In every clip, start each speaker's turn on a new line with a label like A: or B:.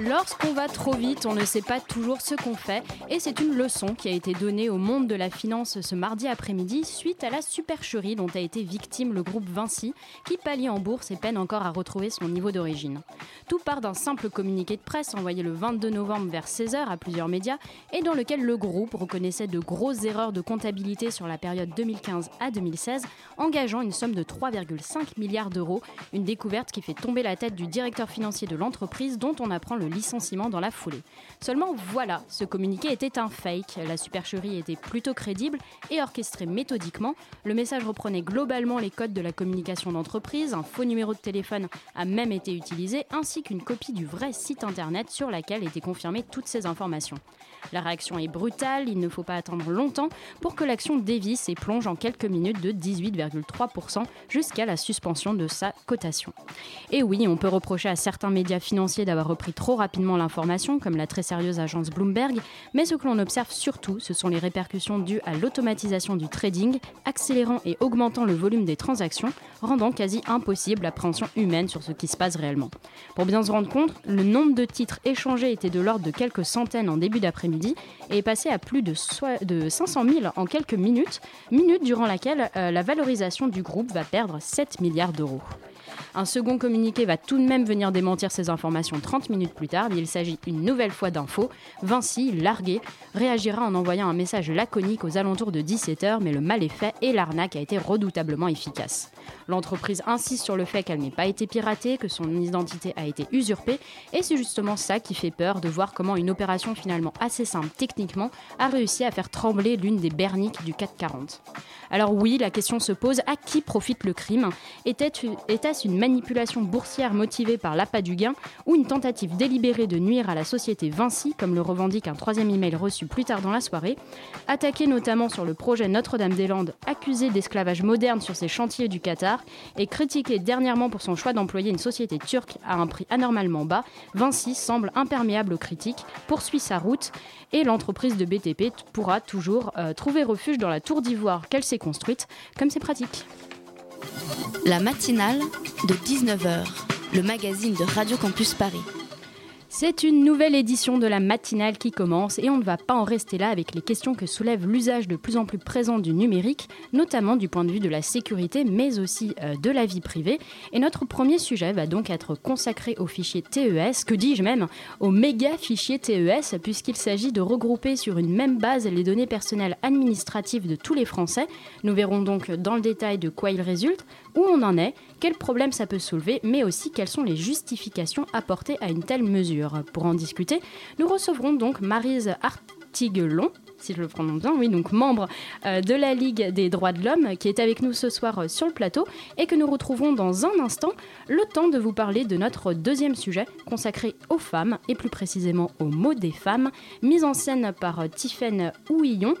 A: Lorsqu'on va trop vite, on ne sait pas toujours ce qu'on fait et c'est une leçon qui a été donnée au monde de la finance ce mardi après-midi suite à la supercherie dont a été victime le groupe Vinci qui pallie en bourse et peine encore à retrouver son niveau d'origine. Tout part d'un simple communiqué de presse envoyé le 22 novembre vers 16h à plusieurs médias et dans lequel le groupe reconnaissait de grosses erreurs de comptabilité sur la période 2015 à 2016 engageant une somme de 3,5 milliards d'euros, une découverte qui fait tomber la tête du directeur financier de l'entreprise dont on apprend le licenciement dans la foulée. Seulement voilà, ce communiqué était un fake, la supercherie était plutôt crédible et orchestrée méthodiquement, le message reprenait globalement les codes de la communication d'entreprise, un faux numéro de téléphone a même été utilisé, ainsi qu'une copie du vrai site internet sur laquelle étaient confirmées toutes ces informations. La réaction est brutale, il ne faut pas attendre longtemps pour que l'action dévisse et plonge en quelques minutes de 18,3% jusqu'à la suspension de sa cotation. Et oui, on peut reprocher à certains médias financiers d'avoir repris trop rapidement l'information, comme la très sérieuse agence Bloomberg, mais ce que l'on observe surtout, ce sont les répercussions dues à l'automatisation du trading, accélérant et augmentant le volume des transactions, rendant quasi impossible l'appréhension humaine sur ce qui se passe réellement. Pour bien se rendre compte, le nombre de titres échangés était de l'ordre de quelques centaines en début d'après-midi et est passé à plus de, soi- de 500 000 en quelques minutes, minutes durant laquelle euh, la valorisation du groupe va perdre 7 milliards d'euros. Un second communiqué va tout de même venir démentir ces informations 30 minutes plus tard, mais il s'agit une nouvelle fois d'infos. Vinci, largué, réagira en envoyant un message laconique aux alentours de 17h, mais le mal est fait et l'arnaque a été redoutablement efficace. L'entreprise insiste sur le fait qu'elle n'ait pas été piratée, que son identité a été usurpée, et c'est justement ça qui fait peur de voir comment une opération finalement assez simple techniquement a réussi à faire trembler l'une des berniques du 440. Alors oui, la question se pose, à qui profite le crime? Était- Était-ce une manipulation boursière motivée par l'appât du gain ou une tentative délibérée de nuire à la société Vinci, comme le revendique un troisième email reçu plus tard dans la soirée? Attaqué notamment sur le projet Notre-Dame-des-Landes, accusé d'esclavage moderne sur ses chantiers du Et critiqué dernièrement pour son choix d'employer une société turque à un prix anormalement bas, Vinci semble imperméable aux critiques, poursuit sa route et l'entreprise de BTP pourra toujours euh, trouver refuge dans la tour d'ivoire qu'elle s'est construite, comme c'est pratique.
B: La matinale de 19h, le magazine de Radio Campus Paris.
A: C'est une nouvelle édition de la matinale qui commence et on ne va pas en rester là avec les questions que soulève l'usage de plus en plus présent du numérique, notamment du point de vue de la sécurité mais aussi euh, de la vie privée. Et notre premier sujet va donc être consacré au fichier TES, que dis-je même, au méga fichier TES, puisqu'il s'agit de regrouper sur une même base les données personnelles administratives de tous les Français. Nous verrons donc dans le détail de quoi il résulte, où on en est, quels problèmes ça peut soulever, mais aussi quelles sont les justifications apportées à une telle mesure. Pour en discuter, nous recevrons donc Marise Artiguelon, si je le prononce bien, oui, donc membre euh, de la Ligue des droits de l'homme, qui est avec nous ce soir euh, sur le plateau, et que nous retrouvons dans un instant, le temps de vous parler de notre deuxième sujet, consacré aux femmes, et plus précisément aux mots des femmes, mise en scène par euh, Tiffaine Houillon,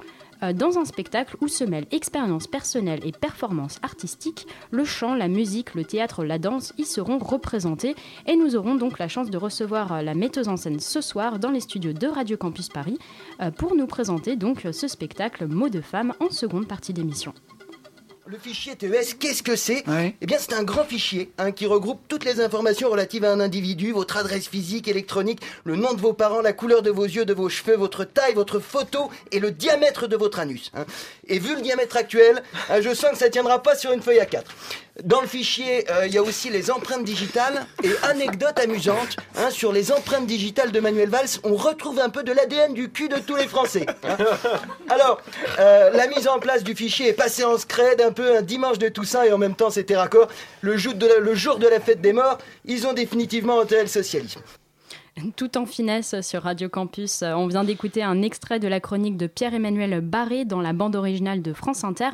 A: dans un spectacle où se mêlent expérience personnelle et performance artistique, le chant, la musique, le théâtre, la danse y seront représentés et nous aurons donc la chance de recevoir euh, la metteuse en scène ce soir dans les studios de Radio Campus Paris euh, pour nous présenter donc ce spectacle Mots de femmes en seconde partie d'émission.
C: Le fichier TES, qu'est-ce que c'est. Eh bien, c'est un grand fichier hein, qui regroupe toutes les informations relatives à un individu, votre adresse physique, électronique, le nom de vos parents, la couleur de vos yeux, de vos cheveux, votre taille, votre photo et le diamètre de votre anus. hein. Et vu le diamètre actuel, hein, je sens que ça tiendra pas sur une feuille A4. Dans le fichier, euh, il y a aussi les empreintes digitales et anecdote amusante hein, sur les empreintes digitales de Manuel Valls. On retrouve un peu de l'ADN du cul de tous les Français. hein. Alors, euh, la mise en place du fichier est passée en scred, un peu un dimanche de Toussaint et en même temps c'était raccord. Le jour, de la, le jour de la fête des morts, ils ont définitivement enterré le socialisme.
A: Tout en finesse sur Radio Campus. On vient d'écouter un extrait de la chronique de Pierre-Emmanuel Barré dans la bande originale de France Inter.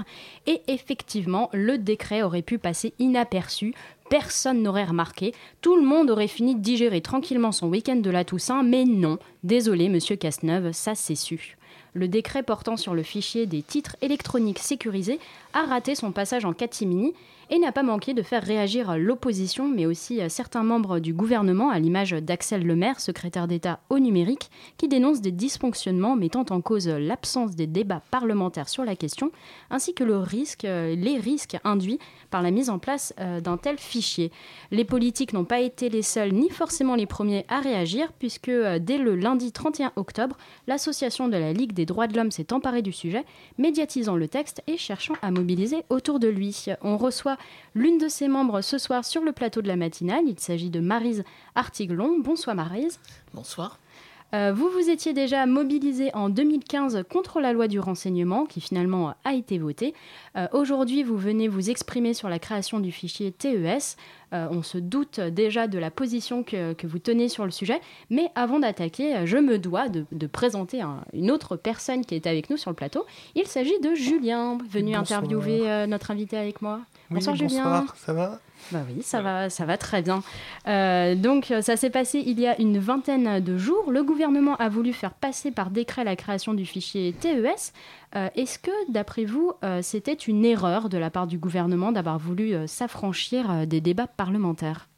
A: Et effectivement, le décret aurait pu passer inaperçu. Personne n'aurait remarqué. Tout le monde aurait fini de digérer tranquillement son week-end de la Toussaint. Mais non, désolé, monsieur Cazeneuve, ça s'est su le décret portant sur le fichier des titres électroniques sécurisés a raté son passage en catimini et n'a pas manqué de faire réagir l'opposition, mais aussi certains membres du gouvernement, à l'image d'Axel Lemaire, secrétaire d'État au numérique, qui dénonce des dysfonctionnements mettant en cause l'absence des débats parlementaires sur la question, ainsi que le risque, les risques induits par la mise en place euh, d'un tel fichier. Les politiques n'ont pas été les seuls, ni forcément les premiers à réagir, puisque euh, dès le lundi 31 octobre, l'association de la Ligue des droits de l'homme s'est emparée du sujet, médiatisant le texte et cherchant à mobiliser autour de lui. On reçoit l'une de ses membres ce soir sur le plateau de la matinale. Il s'agit de Marise Artiglon. Bonsoir Marise.
D: Bonsoir.
A: Euh, vous vous étiez déjà mobilisé en 2015 contre la loi du renseignement qui finalement a été votée. Euh, aujourd'hui, vous venez vous exprimer sur la création du fichier TES. Euh, on se doute déjà de la position que, vous tenez sur le sujet. Mais avant d'attaquer, je me dois de, présenter une autre personne qui est avec nous sur le plateau. Il s'agit de Julien, venu interviewer notre invité avec moi.
E: Bonsoir Julien. ça va?
A: Bah oui, ça va, ça va très bien. Euh, donc, ça s'est passé il y a une vingtaine de jours. Le gouvernement a voulu faire passer par décret la création du fichier TES. Euh, est-ce que, d'après vous, euh, c'était une erreur de la part du gouvernement d'avoir voulu s'affranchir des débats parlementaires?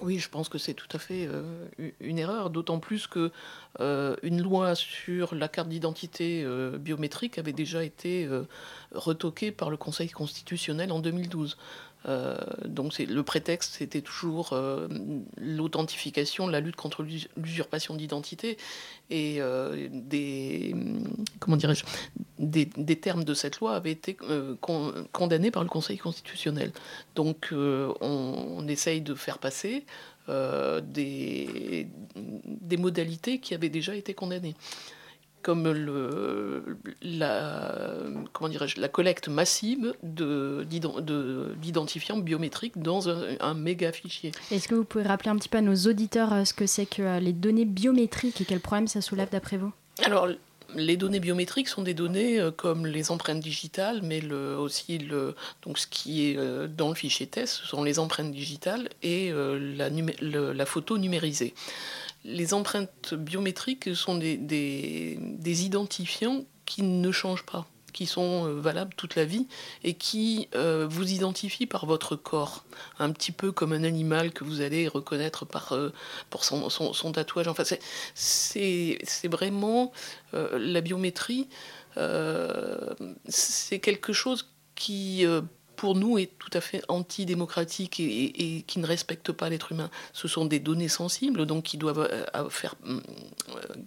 D: Oui, je pense que c'est tout à fait une erreur, d'autant plus que une loi sur la carte d'identité biométrique avait déjà été retoquée par le Conseil constitutionnel en 2012. Euh, donc le prétexte, c'était toujours euh, l'authentification, la lutte contre l'usurpation d'identité et euh, des comment dirais-je des, termes de cette loi avaient été condamnés par le Conseil constitutionnel. Donc on, essaye de faire passer des, des modalités qui avaient déjà été condamnées comme le, la, comment la collecte massive d'identifiants biométriques dans un, méga fichier.
A: Est-ce que vous pouvez rappeler un petit peu à nos auditeurs euh, ce que c'est que euh, les données biométriques et quel problème ça soulève d'après vous?
D: Alors, les données biométriques sont des données euh, comme les empreintes digitales, mais le, aussi le, donc ce qui est dans le fichier test, ce sont les empreintes digitales et la, la, photo numérisée les empreintes biométriques sont des, identifiants qui ne changent pas, qui sont euh, valables toute la vie et qui euh, vous identifient par votre corps, un petit peu comme un animal que vous allez reconnaître par, euh, pour son, tatouage. Enfin, c'est vraiment la biométrie, c'est quelque chose qui pour nous, est tout à fait antidémocratique et, et, qui ne respecte pas l'être humain. Ce sont des données sensibles, donc qui doivent, euh, faire, euh,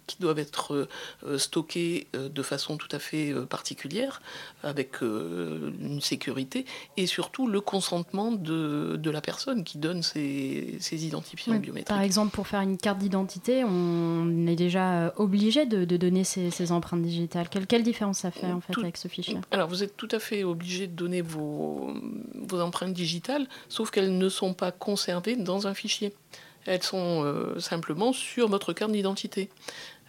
D: qui doivent être euh, stockées de façon tout à fait particulière, avec une sécurité, et surtout le consentement de, de la personne qui donne ces, ces identifiants biométriques.
A: Par exemple, pour faire une carte d'identité, on est déjà obligé de, de donner ces, empreintes digitales. Quelle, quelle différence ça fait en fait avec ce fichier?
D: Alors, vous êtes tout à fait obligé de donner vos vos, empreintes digitales, sauf qu'elles ne sont pas conservées dans un fichier. Elles sont euh, simplement sur votre carte d'identité.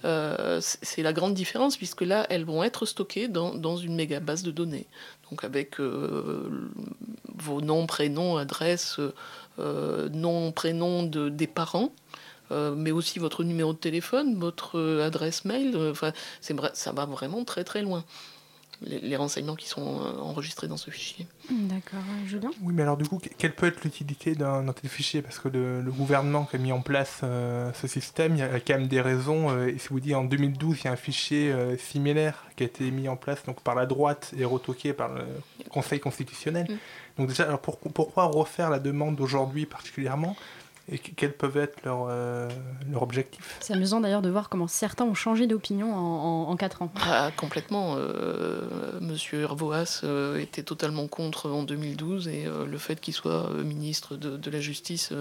D: Euh, c'est la grande différence puisque là, elles vont être stockées dans, une méga base de données. Donc avec euh, vos noms, prénoms, adresses, noms, prénoms de, des parents, mais aussi votre numéro de téléphone, votre adresse mail. Enfin, ça va vraiment très très loin les, renseignements qui sont euh, enregistrés dans ce fichier.
A: D'accord, Julien?
E: Oui, mais alors du coup, quelle peut être l'utilité d'un tel fichier? Parce que le, gouvernement qui a mis en place euh, ce système, il y a quand même des raisons. Euh, et si vous dites en 2012, il y a un fichier similaire qui a été mis en place donc, par la droite et retoqué par le Conseil constitutionnel. Mm. Donc déjà, alors pourquoi refaire la demande aujourd'hui particulièrement? Et quels peuvent être leurs euh, leur objectifs?
A: C'est amusant d'ailleurs de voir comment certains ont changé d'opinion en, en, 4 ans.
D: Ah, complètement. Euh, Monsieur Hervoas euh, était totalement contre en 2012 et le fait qu'il soit ministre de, de, la Justice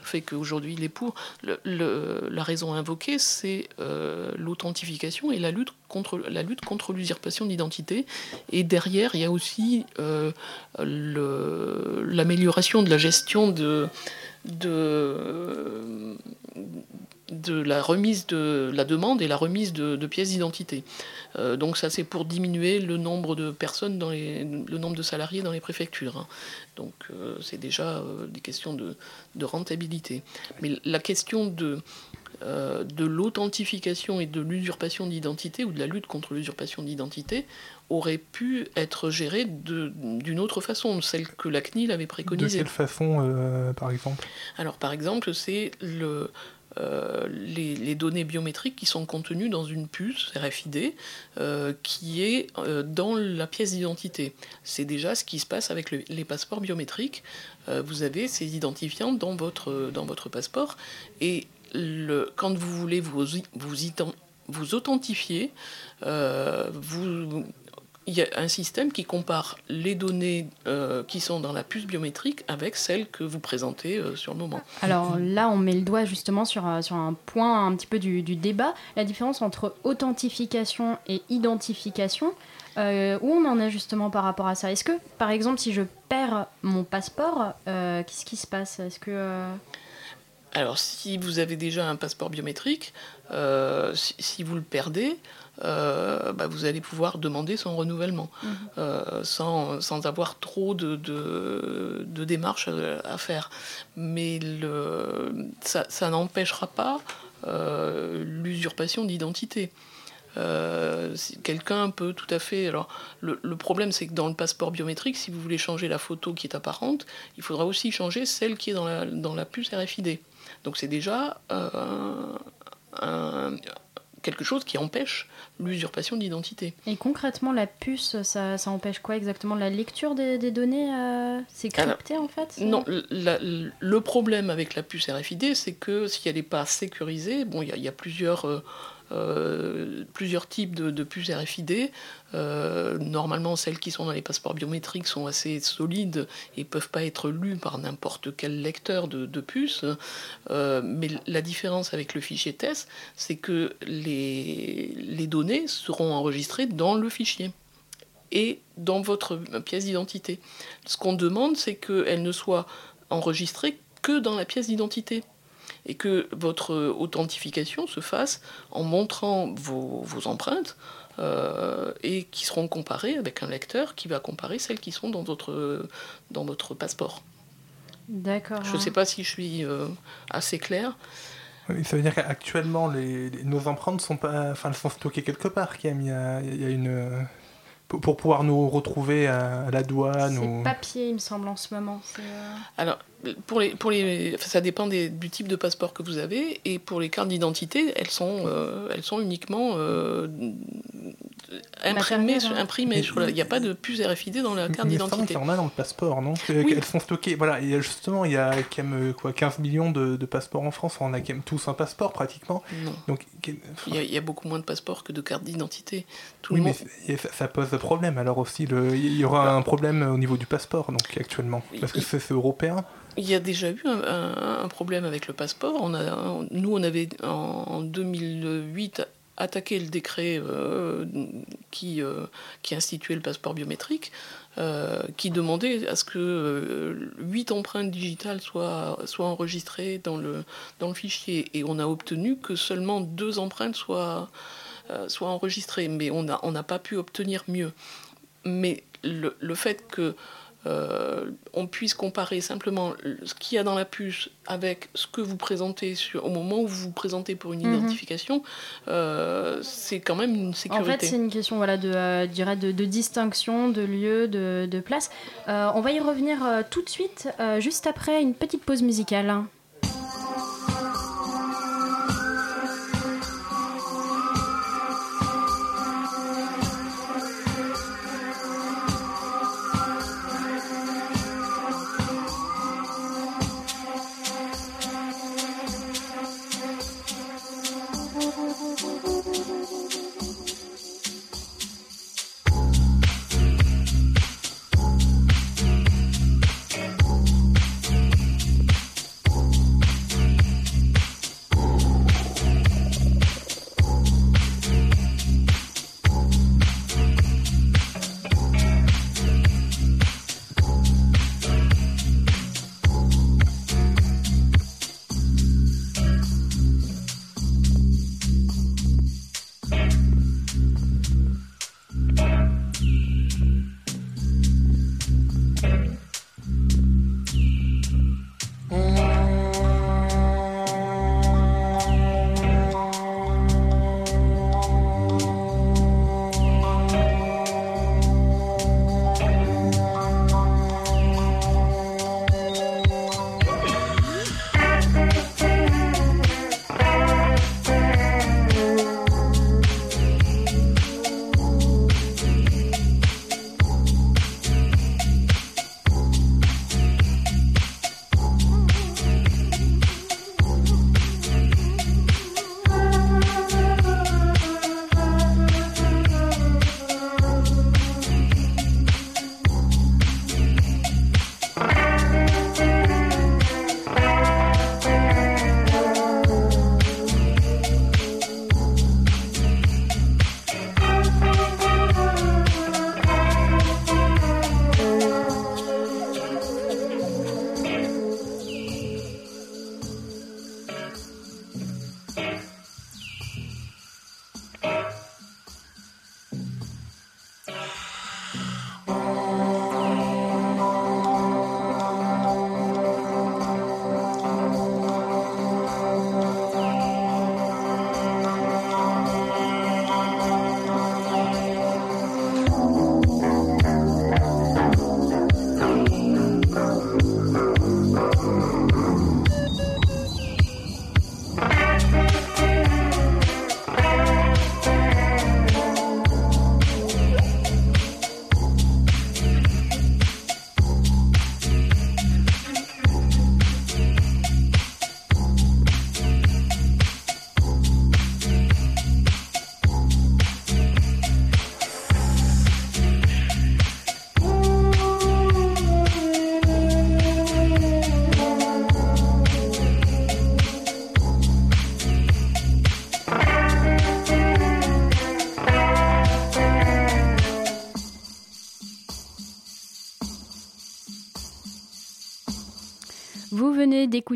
D: fait qu'aujourd'hui il est pour. Le, la raison invoquée, c'est l'authentification et la lutte contre la lutte contre l'usurpation d'identité. Et derrière, il y a aussi l'amélioration de la gestion de de, la remise de la demande et la remise de, pièces d'identité. donc ça c'est pour diminuer le nombre de personnes dans les, le nombre de salariés dans les préfectures. Hein. Donc c'est déjà des questions de, de, rentabilité. Mais la question de euh, de l'authentification et de l'usurpation d'identité ou de la lutte contre l'usurpation d'identité aurait pu être gérée d'une autre façon, celle que la CNIL avait préconisée.
E: De quelle façon, euh, par exemple?
D: Alors, par exemple, c'est le, euh, les, données biométriques qui sont contenues dans une puce RFID qui est dans la pièce d'identité. C'est déjà ce qui se passe avec les passeports biométriques. vous avez ces identifiants dans votre, dans votre passeport et quand vous voulez vous, vous, authentifier, euh, il y a un système qui compare les données euh, qui sont dans la puce biométrique avec celles que vous présentez euh, sur le moment.
A: Alors là, on met le doigt justement sur, sur un point un petit peu du, débat, la différence entre authentification et identification. où on en est justement par rapport à ça? Est-ce que, par exemple, si je perds mon passeport, qu'est-ce qui se passe? Est-ce que
D: alors, si vous avez déjà un passeport biométrique, euh, si, vous le perdez, euh, bah, vous allez pouvoir demander son renouvellement mhm. euh, sans, avoir trop de, démarches à, faire. Mais ça, n'empêchera pas l'usurpation d'identité. Quelqu'un peut tout à fait. Alors, le, problème, c'est que dans le passeport biométrique, si vous voulez changer la photo qui est apparente, il faudra aussi changer celle qui est dans la, dans la puce RFID. Donc c'est déjà euh, quelque chose qui empêche l'usurpation d'identité.
A: Et concrètement, la puce, ça, empêche quoi exactement La lecture des, données euh, C'est crypté en fait
D: Non, le problème avec la puce RFID, c'est que si elle n'est pas sécurisée, bon, il y, a plusieurs... Euh, euh, plusieurs types de, puces RFID. Euh, normalement, celles qui sont dans les passeports biométriques sont assez solides et peuvent pas être lues par n'importe quel lecteur de, puces. Euh, mais la différence avec le fichier TESS, c'est que les, les données seront enregistrées dans le fichier et dans votre pièce d'identité. Ce qu'on demande, c'est qu'elles ne soient enregistrées que dans la pièce d'identité et que votre authentification se fasse en montrant vos, empreintes euh, et qui seront comparées avec un lecteur qui va comparer celles qui sont dans votre, dans votre passeport.
A: D'accord.
D: Je ne sais pas si je suis euh, assez clair.
E: ça veut dire qu'actuellement, les, nos empreintes sont pas, enfin, elles sont stockées quelque part. Il y a, il y a une pour, pouvoir nous retrouver à, la douane.
A: C'est papier, il me semble, en ce moment. Euh,
D: Alors, pour les, pour les, ça dépend des, du type de passeport que vous avez, et pour les cartes d'identité, elles sont, euh, elles sont uniquement euh, imprimées. imprimées il n'y a pas de puce RFID dans la carte d'identité.
E: Il y en a dans le passeport, non Elles sont stockées. Voilà, et justement, il y a quand même quoi, 15 millions de, passeports en France. On a quand même tous un passeport pratiquement.
D: Non. Donc, il, y a, beaucoup moins de passeports que de cartes d'identité.
E: Oui, mais ça, pose problème. Alors aussi, le, il y aura un problème au niveau du passeport, donc actuellement, parce que c'est européen.
D: Il y a déjà eu un, problème avec le passeport. Nous, on avait en 2008 attaqué le décret euh, qui, euh, qui instituait le passeport biométrique, euh, qui demandait à ce que huit empreintes digitales soient, enregistrées dans le, fichier. Et on a obtenu que seulement deux empreintes soient, enregistrées. Mais on n'a pas pu obtenir mieux. Mais le fait que euh, on puisse comparer simplement ce qu'il y a dans la puce avec ce que vous présentez sur, au moment où vous vous présentez pour une mhm. identification, euh, c'est quand même une sécurité.
A: En fait, c'est une question voilà, de, euh, de, de, distinction, de lieu, de, de place. on va y revenir tout de suite, juste après une petite pause musicale.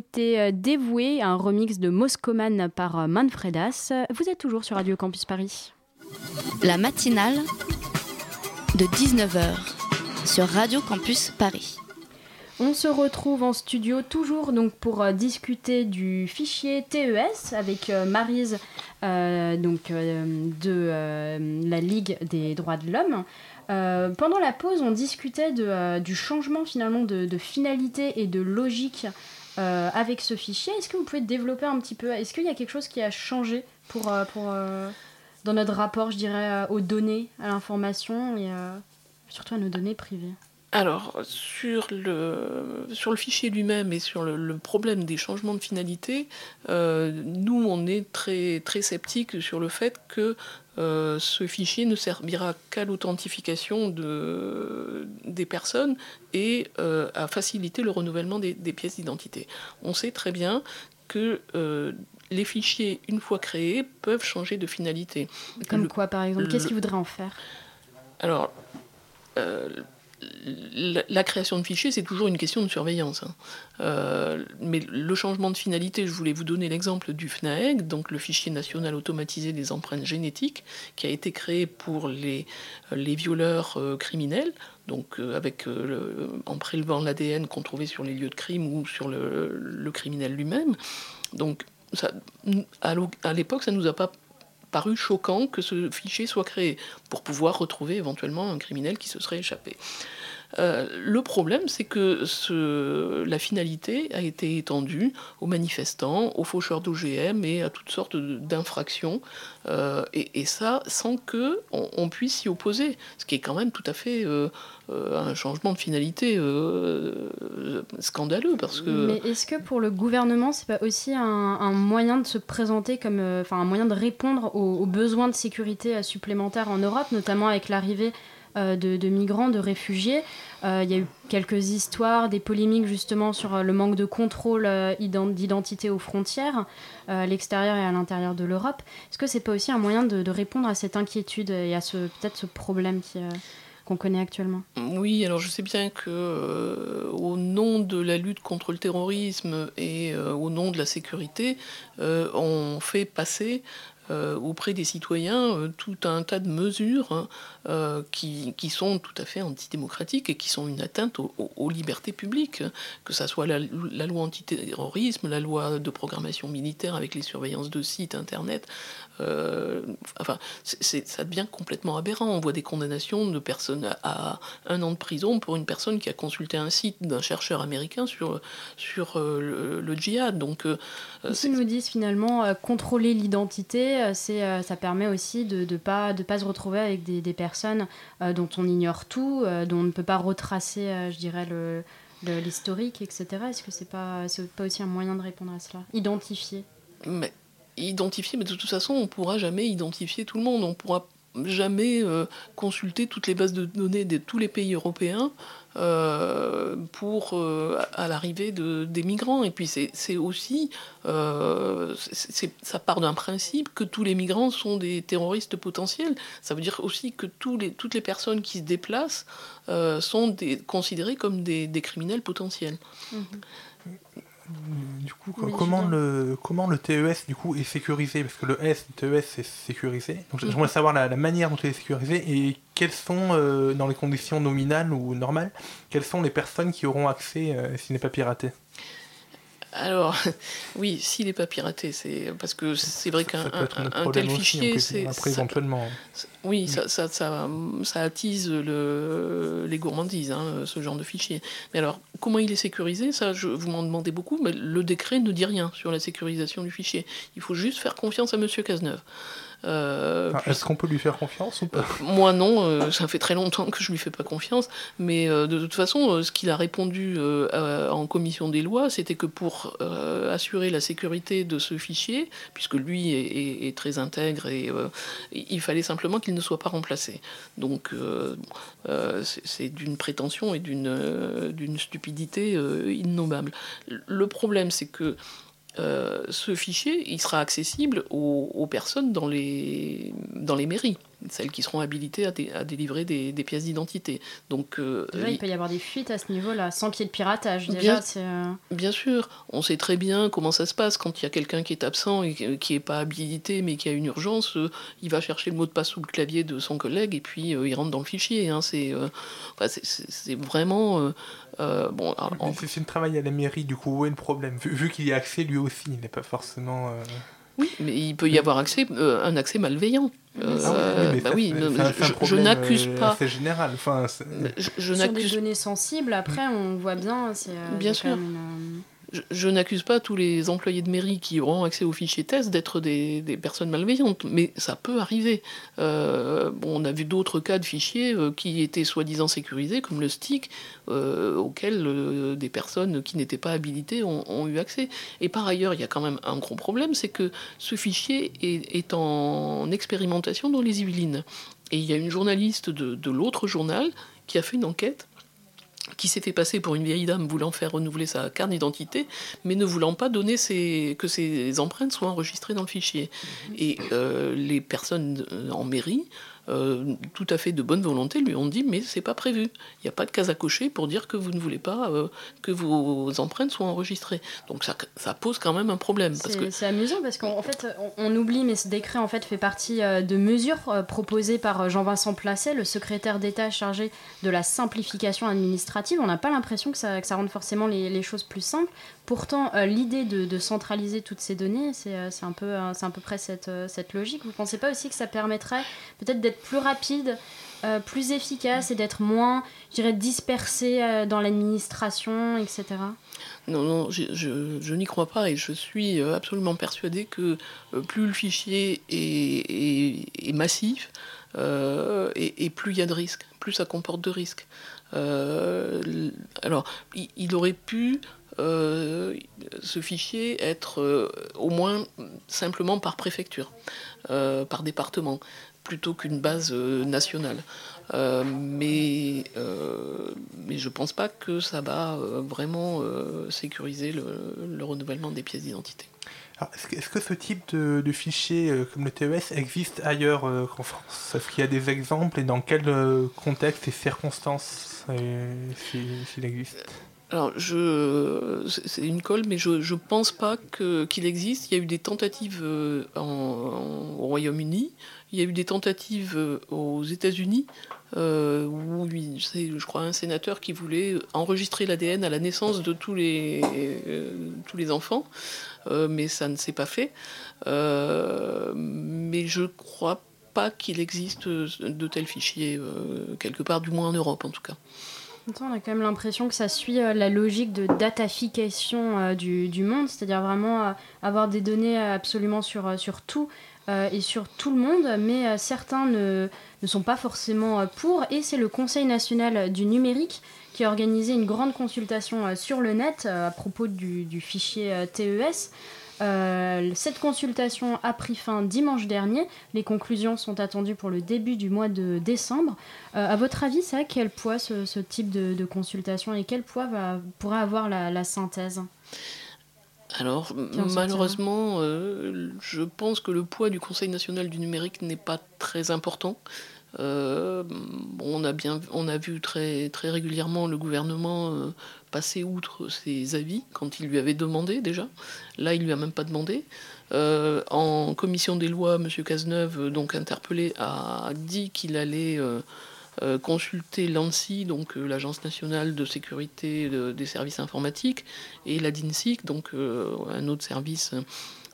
A: Venez d'écouter euh, Dévoué, un remix de Moscoman par euh, Manfredas. Vous êtes toujours sur Radio Campus Paris.
B: La matinale de 19h sur Radio Campus Paris.
A: On se retrouve en studio toujours donc pour euh, discuter du fichier TES avec euh, Marise euh, donc euh, de euh, la Ligue des droits de l'homme. Euh, pendant la pause, on discutait de, euh, du changement finalement de, de finalité et de logique euh, avec ce fichier. Est-ce que vous pouvez développer un petit peu Est-ce qu'il y a quelque chose qui a changé pour, euh, pour, euh, dans notre rapport, je dirais, aux données, à l'information et surtout à nos données privées?
D: Alors, sur le, sur le fichier lui-même et sur le, le problème des changements de finalité, euh, nous, on est très, très sceptiques sur le fait que euh, ce fichier ne servira qu'à l'authentification de, des personnes et euh, à faciliter le renouvellement des, des pièces d'identité. On sait très bien que les fichiers, une fois créés, peuvent changer de finalité.
A: Comme
D: Le-
A: quoi, par exemple Qu'est-ce qu'ils voudraient en faire?
D: Alors, la, création de fichiers, c'est toujours une question de surveillance. hein. Euh, mais le changement de finalité, je voulais vous donner l'exemple du FNAEG, donc le fichier national automatisé des empreintes génétiques, qui a été créé pour les, violeurs euh, criminels, donc euh, avec, en prélevant l'ADN qu'on trouvait sur les lieux de crime ou sur le, criminel lui-même. Donc, ça, à l'époque, ça ne nous a pas paru choquant que ce fichier soit créé pour pouvoir retrouver éventuellement un criminel qui se serait échappé. Euh, le problème, c'est que la finalité a été étendue aux manifestants, aux faucheurs d'OGM et à toutes sortes d'infractions, euh, et, ça sans que on, puisse s'y opposer, ce qui est quand même tout à fait euh, un changement de finalité scandaleux, parce que
A: Mais est-ce que pour le gouvernement, c'est pas aussi un, moyen de se présenter comme, enfin, un moyen de répondre aux, aux besoins de sécurité supplémentaires en Europe, notamment avec l'arrivée de, de migrants, de réfugiés Euh, Il y a eu quelques histoires, des polémiques justement sur euh, le manque de contrôle euh, ident- d'identité aux frontières, euh, à l'extérieur et à l'intérieur de l'Europe. Est-ce que c'est pas aussi un moyen de, répondre à cette inquiétude et à peut-être ce problème euh, qu'on connaît actuellement?
D: Oui, alors je sais bien que euh, au nom de la lutte contre le terrorisme et euh, au nom de la sécurité, euh, on fait passer euh, auprès des citoyens euh, tout un tas de mesures hein, euh, qui, sont tout à fait antidémocratiques et qui sont une atteinte aux, libertés publiques, que ça soit la loi antiterrorisme, la loi de programmation militaire avec les surveillances de sites internet. Euh, enfin, ça devient complètement aberrant. On voit des condamnations de personnes à, à un an de prison pour une personne qui a consulté un site d'un chercheur américain sur, sur euh, le, le djihad. Donc, euh,
A: ils nous disent finalement euh, contrôler l'identité, c'est, ça permet aussi de ne de pas, de pas se retrouver avec des, des personnes dont on ignore tout, dont on ne peut pas retracer, je dirais, le, l'historique, etc. Est-ce que c'est pas, pas aussi un moyen de répondre à cela? Identifier.
D: mais identifier, mais de toute façon, on ne pourra jamais identifier tout le monde. On ne pourra jamais euh, consulter toutes les bases de données de tous les pays européens euh, pour euh, à l'arrivée de, des migrants. Et puis c'est aussi, ça part d'un principe que tous les migrants sont des terroristes potentiels. Ça veut dire aussi que tous les, toutes les personnes qui se déplacent sont des, considérées comme des, des criminels potentiels.
E: Du coup,
A: Oui,
E: comment, le, comment le TES du coup, est sécurisé? Parce que le S, TES, c'est sécurisé. Donc j'aimerais savoir la, la manière dont il est sécurisé et quelles sont, euh, dans les conditions nominales ou normales, quelles sont les personnes qui auront accès euh, s'il n'est pas piraté?
D: Alors, oui, s'il n'est pas piraté, c'est parce que c'est vrai qu'un tel fichier, c'est
E: Après,
D: ça-
E: éventuellement.
D: oui, ça, ça, ça, ça attise le, les gourmandises, hein, ce genre de fichier. Mais alors, comment il est sécurisé? Ça, je, vous m'en demandez beaucoup, mais le décret ne dit rien sur la sécurisation du fichier. Il faut juste faire confiance à Monsieur Cazeneuve. Euh,
E: Est-ce qu'on peut lui faire confiance ou pas?
D: moi non, euh, ça fait très longtemps que je lui fais pas confiance, mais euh, de toute façon, euh, ce qu'il a répondu euh, à- en commission des lois, c'était que pour euh, assurer la sécurité de ce fichier, puisque lui est, est- est très intègre, et euh, il fallait simplement qu'il ne soit pas remplacé. Donc euh, euh, c'est d'une prétention et d'une euh, d'une stupidité euh, innommable. Le problème, c'est que euh, ce fichier, il sera accessible aux, aux personnes dans les, dans les mairies. Celles qui seront habilitées à, délivrer des, pièces d'identité. Donc,
A: euh, il peut y avoir des fuites à ce niveau-là, sans qu'il y ait de piratage. Déjà,
D: bien, bien sûr, on sait très bien comment ça se passe quand il y a quelqu'un qui est absent et qui n'est pas habilité, mais qui a une urgence. il va chercher le mot de passe sous le clavier de son collègue et puis il rentre dans le fichier. Hein. c'est vraiment
E: euh, bon, C'est une travail à la mairie, du coup, où est le problème? Vu, qu'il y a accès lui aussi, il n'est pas forcément. Euh,
D: oui, mais il peut y avoir accès, euh, un accès malveillant. Oui, je, n'accuse pas.
E: C'est général. Enfin,
A: je, je Sur des données sensibles, après, on voit bien.
D: Bien sûr je, n'accuse pas tous les employés de mairie qui auront accès aux fichiers test d'être des, personnes malveillantes, mais ça peut arriver. Euh, on a vu d'autres cas de fichiers euh, qui étaient soi-disant sécurisés, comme le stick, euh, auxquels des personnes qui n'étaient pas habilitées ont, eu accès. Et par ailleurs, il y a quand même un gros problème, c'est que ce fichier est, en expérimentation dans les Yvelines. Et il y a une journaliste de l'autre journal qui a fait une enquête qui s'est fait passer pour une vieille dame voulant faire renouveler sa carte d'identité, mais ne voulant pas donner que ses empreintes soient enregistrées dans le fichier. Et euh, les personnes euh, en mairie euh, tout à fait de bonne volonté, lui ont dit mais c'est pas prévu. Il n'y a pas de case à cocher pour dire que vous ne voulez pas euh, que vos empreintes soient enregistrées. Donc ça, ça pose quand même un problème.
A: C'est amusant parce qu'en fait on, oublie, mais ce décret en fait fait partie euh, de mesures proposées par Jean-Vincent Placet, le secrétaire d'État chargé de la simplification administrative. On n'a pas l'impression que ça, que ça rende forcément les, les, choses plus simples. Pourtant, l'idée de, de, centraliser toutes ces données, c'est un peu, c'est à peu près cette, cette logique. Vous ne pensez pas aussi que ça permettrait peut-être d'être plus rapide, euh, plus efficace et d'être moins, je dispersé euh, dans l'administration, etc.
D: Non, non, je, n'y crois pas et je suis euh, absolument persuadé que plus le fichier est, massif et, plus il y a de risques, plus ça comporte de risques. alors, il, aurait pu ce fichier être au moins simplement par préfecture, par département plutôt qu'une base euh, nationale. Euh, mais, euh, mais je ne pense pas que ça va vraiment sécuriser le, renouvellement des pièces d'identité.
E: Est-ce que, ce type de, fichier comme le TES existe ailleurs qu'en France? Est-ce qu'il y a des exemples et dans quel contexte et circonstances s'il existe?
D: Alors, je, c'est une colle, mais je ne pense pas qu'il existe. Il y a eu des tentatives en, au Royaume-Uni, il y a eu des tentatives euh, aux États-Unis euh, où c'est, je crois, un sénateur qui voulait enregistrer l'ADN à la naissance de tous les, euh, tous les enfants, mais ça ne s'est pas fait. mais je crois pas qu'il existe de tels fichiers, quelque part, du moins en Europe en tout cas.
A: On a quand même l'impression que ça suit la logique de datafication du, du, monde, c'est-à-dire vraiment avoir des données absolument sur, sur tout euh, et sur tout le monde, mais euh, certains ne, ne, sont pas forcément euh, pour. Et c'est le Conseil national du numérique qui a organisé une grande consultation sur le net à propos du, du fichier TES. cette consultation a pris fin dimanche dernier. Les conclusions sont attendues pour le début du mois de décembre. à votre avis, ça a quel poids ce, type de, consultation et quel poids va, pourrait avoir la synthèse?
D: Alors, malheureusement, euh, je pense que le poids du Conseil national du numérique n'est pas très important. Euh, on, a bien, on a vu très, très régulièrement le gouvernement euh, passer outre ses avis quand il lui avait demandé déjà. Là, il lui a même pas demandé. en commission des lois, M. Cazeneuve, donc interpellé, a dit qu'il allait consulter l'ANSI, donc euh, l'Agence nationale de sécurité des services informatiques, et la DINSIC, donc euh, un autre service.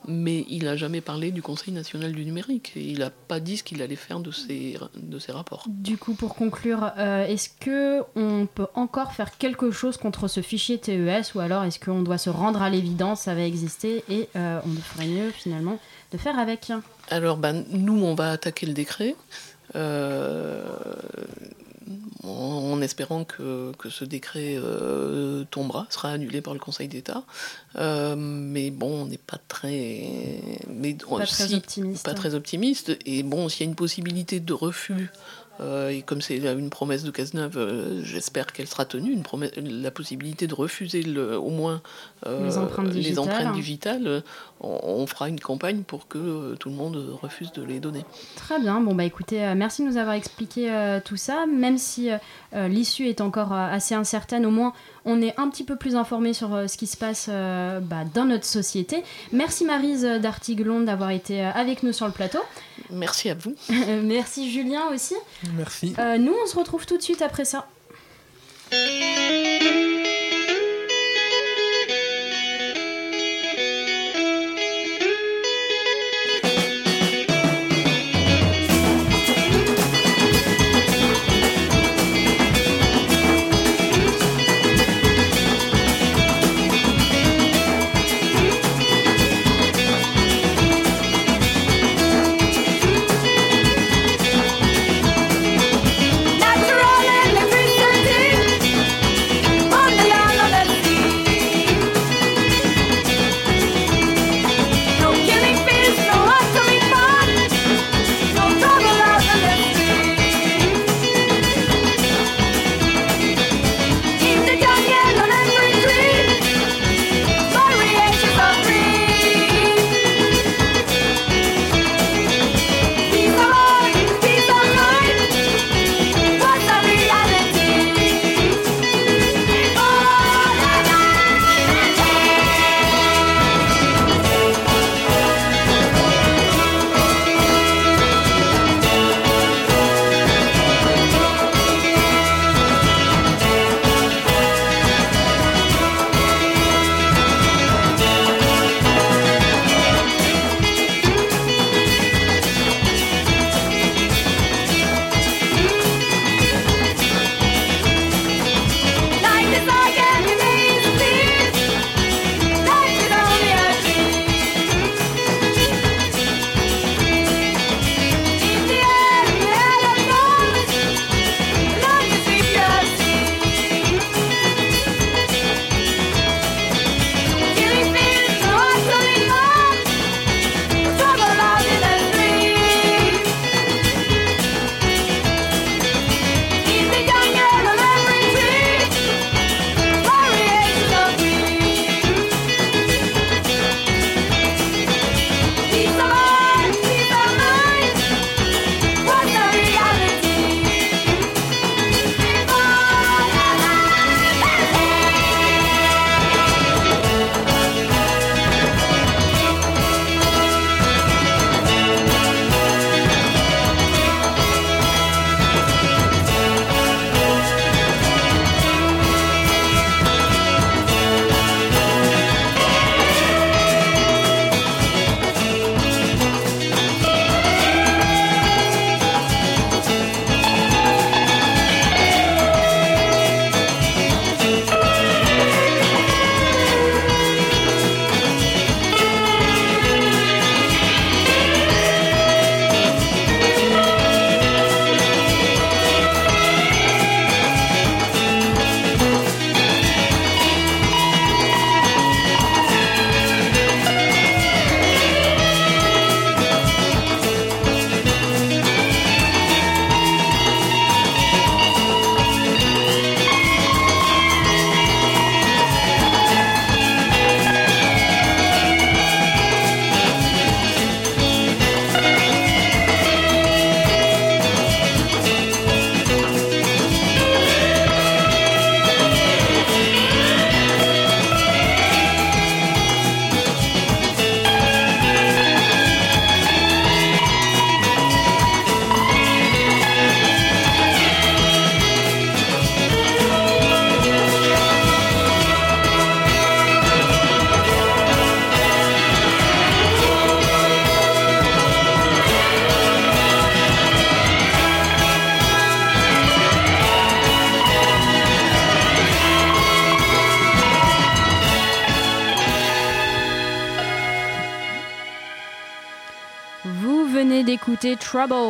D: Mais il n'a jamais parlé du Conseil national du numérique. Et il n'a pas dit ce qu'il allait faire de ces, de ces rapports.
A: Du coup, pour conclure, est-ce que on peut encore faire quelque chose contre ce fichier TES ou alors est-ce qu'on doit se rendre à l'évidence, ça va exister et on ferait mieux finalement de faire avec?
D: Alors, ben, nous, on va attaquer le décret. Euh, en espérant que, que ce décret euh, tombera, sera annulé par le Conseil d'État. Euh, mais bon, on n'est pas très, mais
A: pas, très optimiste.
D: pas très optimiste. Et bon, s'il y a une possibilité de refus Euh, et comme c'est une promesse de Cazeneuve, j'espère qu'elle sera tenue. Une promesse, la possibilité de refuser le, au moins
F: les empreintes digitales,
D: les empreintes digitales on, on, fera une campagne pour que tout le monde refuse de les donner.
F: Très bien. Bon, bah écoutez, merci de nous avoir expliqué tout ça. Même si l'issue est encore assez incertaine, au moins on est un petit peu plus informé sur ce qui se passe bah, dans notre société. Merci Marise d'Artiglon d'avoir été avec nous sur le plateau.
D: Merci à vous.
F: merci Julien aussi.
E: Merci.
F: Euh, nous, on se retrouve tout de suite après ça.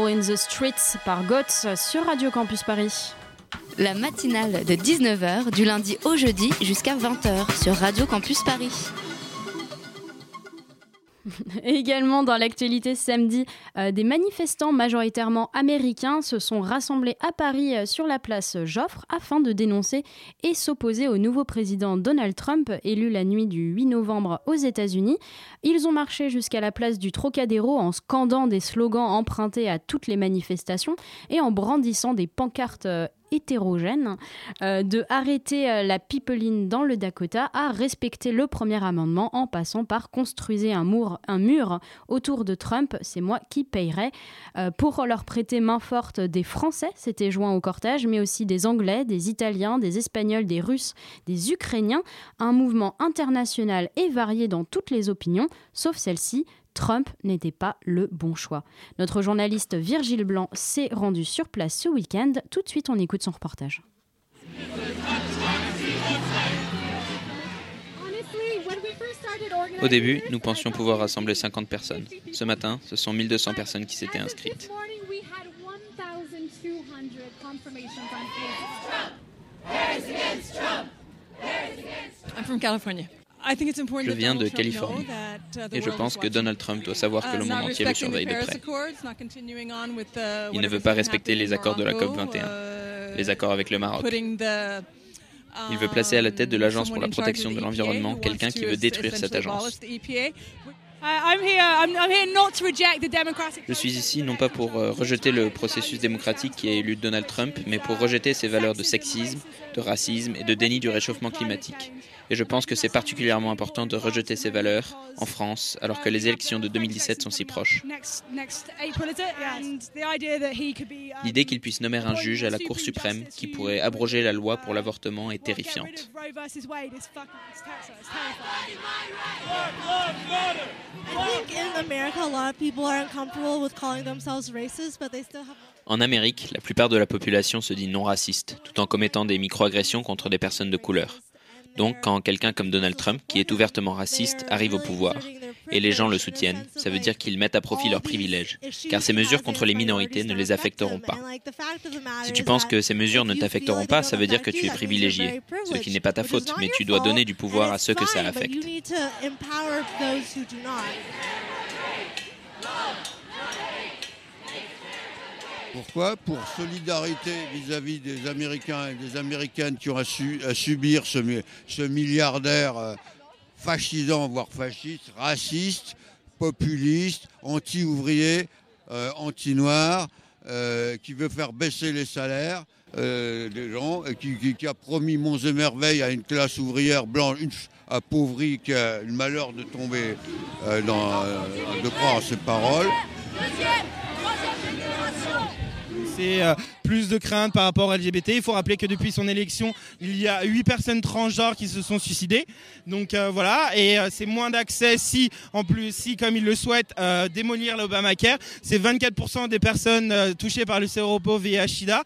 F: In the Streets par GOTS sur Radio Campus Paris.
B: La matinale de 19h du lundi au jeudi jusqu'à 20h sur Radio Campus Paris.
A: Également dans l'actualité samedi, euh, des manifestants majoritairement américains se sont rassemblés à Paris euh, sur la place Joffre afin de dénoncer et s'opposer au nouveau président Donald Trump, élu la nuit du 8 novembre aux États-Unis. Ils ont marché jusqu'à la place du Trocadéro en scandant des slogans empruntés à toutes les manifestations et en brandissant des pancartes euh, hétérogène euh, de arrêter euh, la pipeline dans le Dakota à respecter le premier amendement en passant par construiser un mur, un mur autour de Trump, c'est moi qui payerai. Euh, pour leur prêter main forte, des Français s'étaient joints au cortège, mais aussi des Anglais, des Italiens, des Espagnols, des Russes, des Ukrainiens, un mouvement international et varié dans toutes les opinions, sauf celle-ci, Trump n'était pas le bon choix. Notre journaliste Virgile Blanc s'est rendu sur place ce week-end. Tout de suite, on écoute son reportage.
G: Au début, nous pensions pouvoir rassembler 50 personnes. Ce matin, ce sont 1200 personnes qui s'étaient inscrites.
H: Je
G: viens de Californie et je pense que Donald Trump doit savoir que le monde entier le surveille de près. Il ne veut pas respecter les accords de la COP21, les accords avec le Maroc. Il veut placer à la tête de l'Agence pour la protection de l'environnement quelqu'un qui veut détruire cette agence. Je suis ici non pas pour euh, rejeter le processus démocratique qui a élu Donald Trump, mais pour rejeter ses valeurs de sexisme, de racisme et de déni du réchauffement climatique. Et je pense que c'est particulièrement important de rejeter ces valeurs en France, alors que les élections de 2017 sont si proches. L'idée qu'il puisse nommer un juge à la Cour suprême qui pourrait abroger la loi pour l'avortement est terrifiante. En Amérique, la plupart de la population se dit non raciste, tout en commettant des microagressions contre des personnes de couleur. Donc quand quelqu'un comme Donald Trump, qui est ouvertement raciste, arrive au pouvoir, et les gens le soutiennent, ça veut dire qu'ils mettent à profit leurs privilèges, car ces mesures contre les minorités ne les affecteront pas. Si tu penses que ces mesures ne t'affecteront pas, ça veut dire que tu es privilégié, ce qui n'est pas ta faute, mais tu dois donner du pouvoir à ceux que ça affecte.
I: Pourquoi Pour solidarité vis-à-vis des Américains et des Américaines qui ont à, subir ce, milliardaire euh, fascisant, voire fasciste, raciste, populiste, anti-ouvrier, euh, anti-noir, euh, qui veut faire baisser les salaires des gens, et qui, a promis monts et merveilles à une classe ouvrière blanche, appauvrie, qui a le malheur de tomber dans, de croire à ses paroles
J: c'est plus de crainte par rapport à LGBT. Il faut rappeler que depuis son élection, il y a 8 personnes transgenres qui se sont suicidées. Donc euh, voilà, et euh, c'est moins d'accès si, en plus, si comme il le souhaite, démolir l'Obamacare. C'est 24% des personnes touchées par le séropo VIH-Sida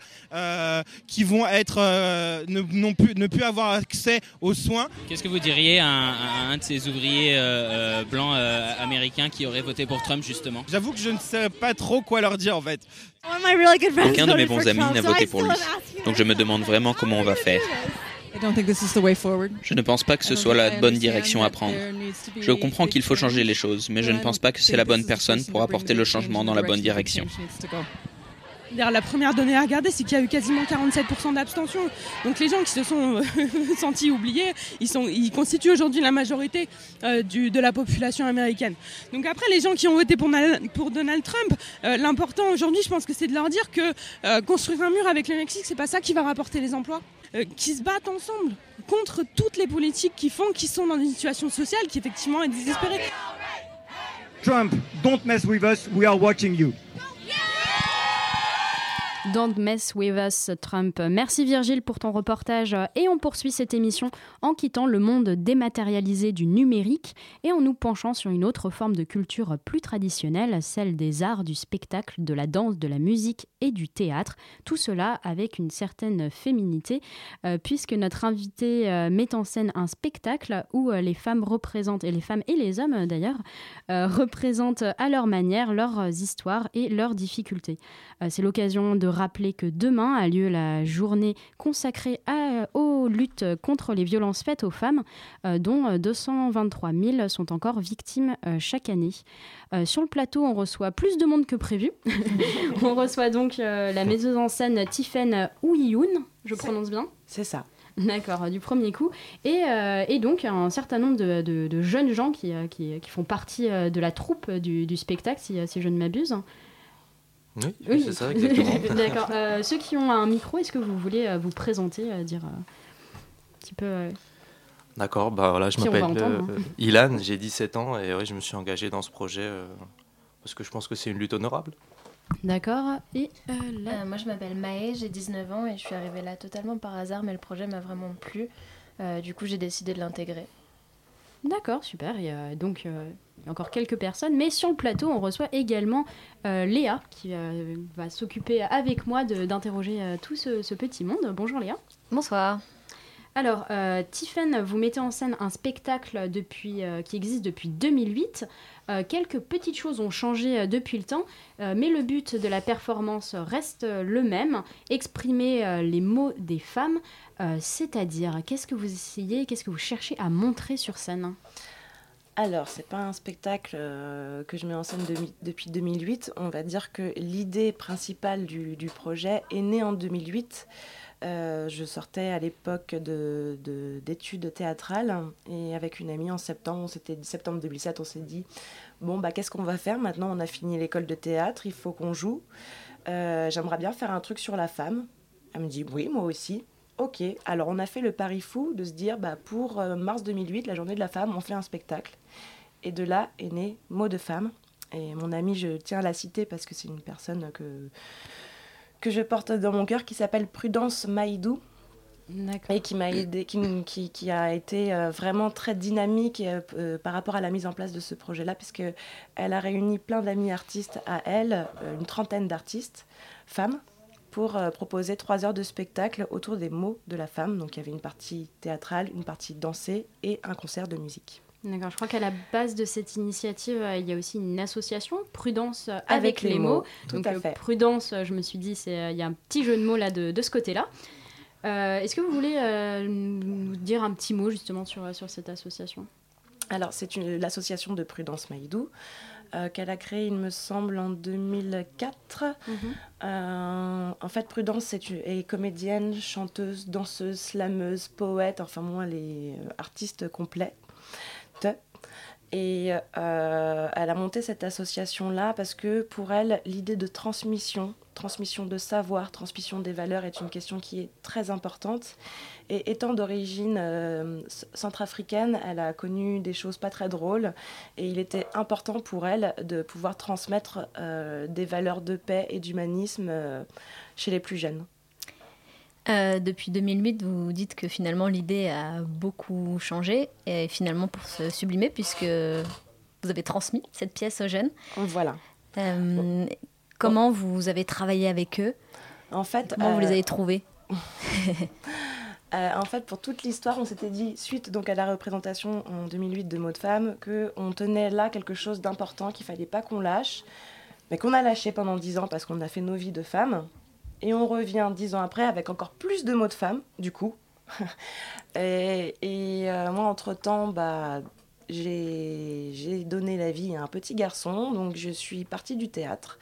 J: qui vont être ne, plus, ne plus avoir accès aux soins.
K: Qu'est-ce que vous diriez à un, de ces ouvriers blancs américains qui auraient voté pour Trump justement?
J: J'avoue que je ne sais pas trop quoi leur dire en fait.
G: Aucun de mes bons amis n'a voté pour lui. Donc je me demande vraiment comment on va faire. Je ne pense pas que ce soit la bonne direction à prendre. Je comprends qu'il faut changer les choses, mais je ne pense pas que c'est la bonne personne pour apporter le changement dans la bonne direction.
L: La première donnée à regarder, c'est qu'il y a eu quasiment 47% d'abstention. Donc les gens qui se sont euh, sentis oubliés, ils, sont, ils constituent aujourd'hui la majorité euh, de la population américaine. Donc après, les gens qui ont voté pour, Donald Trump, euh, l'important aujourd'hui, je pense que c'est de leur dire que construire un mur avec le Mexique, c'est pas ça qui va rapporter les emplois. qui se battent ensemble contre toutes les politiques qui font, qui sont dans une situation sociale qui effectivement est désespérée.
M: Trump, don't mess with us, we are watching you.
A: Don't mess with us, Trump. Merci Virgile pour ton reportage et on poursuit cette émission en quittant le monde dématérialisé du numérique et en nous penchant sur une autre forme de culture plus traditionnelle, celle des arts, du spectacle, de la danse, de la musique et du théâtre. Tout cela avec une certaine féminité euh, puisque notre invité euh, met en scène un spectacle où euh, les femmes représentent, et les femmes et les hommes d'ailleurs, représentent à leur manière leurs histoires et leurs difficultés. C'est l'occasion de rappeler que demain a lieu la journée consacrée aux luttes contre les violences faites aux femmes, dont 223 000 sont encore victimes chaque année. sur le plateau, on reçoit plus de monde que prévu. on reçoit donc la metteuse en scène Tiffen Ouyoun, je prononce bien
H: C'est ça.
A: D'accord, du premier coup. Et, euh, et, donc, un certain nombre de, de, jeunes gens qui, euh, qui, qui, font partie euh, de la troupe du, du spectacle, si, si, je ne m'abuse.
N: Oui, oui. c'est ça, exactement.
A: D'accord. ceux qui ont un micro, est-ce que vous voulez vous présenter, dire un petit peu.
N: D'accord, bah voilà, je m'appelle hein. Ilan, j'ai 17 ans et ouais, je me suis engagé dans ce projet parce que je pense que c'est une lutte honorable.
A: D'accord. Et
O: euh, euh, moi, je m'appelle Maë, j'ai 19 ans et je suis arrivée là totalement par hasard, mais le projet m'a vraiment plu. Euh, du coup, j'ai décidé de l'intégrer.
A: D'accord, super. Il y a donc encore quelques personnes, mais sur le plateau, on reçoit également Léa qui va s'occuper avec moi d'interroger tout ce, petit monde. Bonjour Léa.
P: Bonsoir.
A: Alors, euh, Tiffen, vous mettez en scène un spectacle depuis, qui existe depuis 2008. Euh, quelques petites choses ont changé euh, depuis le temps, euh, mais le but de la performance reste le même, exprimer les mots des femmes, c'est-à-dire qu'est-ce que vous essayez, qu'est-ce que vous cherchez à montrer sur scène?
H: Alors, c'est pas un spectacle que je mets en scène depuis 2008. On va dire que l'idée principale du, projet est née en 2008. Euh, je sortais à l'époque d'études de, théâtrales et avec une amie en septembre, c'était septembre 2007, on s'est dit bon bah qu'est-ce qu'on va faire? Maintenant On a fini l'école de théâtre, il faut qu'on joue. Euh, j'aimerais bien faire un truc sur la femme. Elle me dit oui, moi aussi. Ok, alors on a fait le pari fou de se dire bah pour euh, mars 2008, la journée de la femme, on fait un spectacle. Et de là est né Mot de femme. Et mon amie, je tiens à la citer parce que c'est une personne que que je porte dans mon cœur qui s'appelle Prudence Maïdou. Et qui m'a aidé, qui, qui, qui, a été euh, vraiment très dynamique euh, par rapport à la mise en place de ce projet-là, puisque elle a réuni plein d'amis artistes à elle, une trentaine d'artistes, femmes, pour proposer trois heures de spectacle autour des mots de la femme. Donc il y avait une partie théâtrale, une partie dansée et un concert de musique.
A: D'accord, je crois qu'à la base de cette initiative, euh, il y a aussi une association, Prudence avec, les, mots. Donc, euh, Prudence, je me suis dit, euh, il y a un petit jeu de mots là de, de ce côté-là. Est-ce que vous voulez nous dire un petit mot justement sur, sur cette association?
H: Alors, c'est l'association de Prudence Maïdou. Qu'elle a créée, il me semble, en 2004. Mhm. en fait, Prudence est, est, comédienne, chanteuse, danseuse, slameuse, poète, enfin moi, elle est artiste complet. Et euh, elle a monté cette association-là parce que pour elle, l'idée de transmission, transmission de savoir, transmission des valeurs est une question qui est très importante. Et étant d'origine euh, centrafricaine, elle a connu des choses pas très drôles. Et il était important pour elle de pouvoir transmettre euh, des valeurs de paix et d'humanisme chez les plus jeunes.
P: Euh, depuis 2008, vous dites que finalement l'idée a beaucoup changé et finalement pour se sublimer puisque vous avez transmis cette pièce aux jeunes.
H: Voilà.
P: Euh, comment vous avez travaillé avec eux
H: En fait,
P: comment vous les euh, avez trouvés
H: en fait, pour toute l'histoire, on s'était dit, suite donc à la représentation en 2008 de Mots de Femmes, qu'on tenait là quelque chose d'important, qu'il fallait pas qu'on lâche, mais qu'on a lâché pendant dix ans parce qu'on a fait nos vies de femmes. Et on revient dix ans après avec encore plus de mots de femme, du coup. et, euh, moi, entre-temps, bah, j'ai donné la vie à un petit garçon, donc je suis partie du théâtre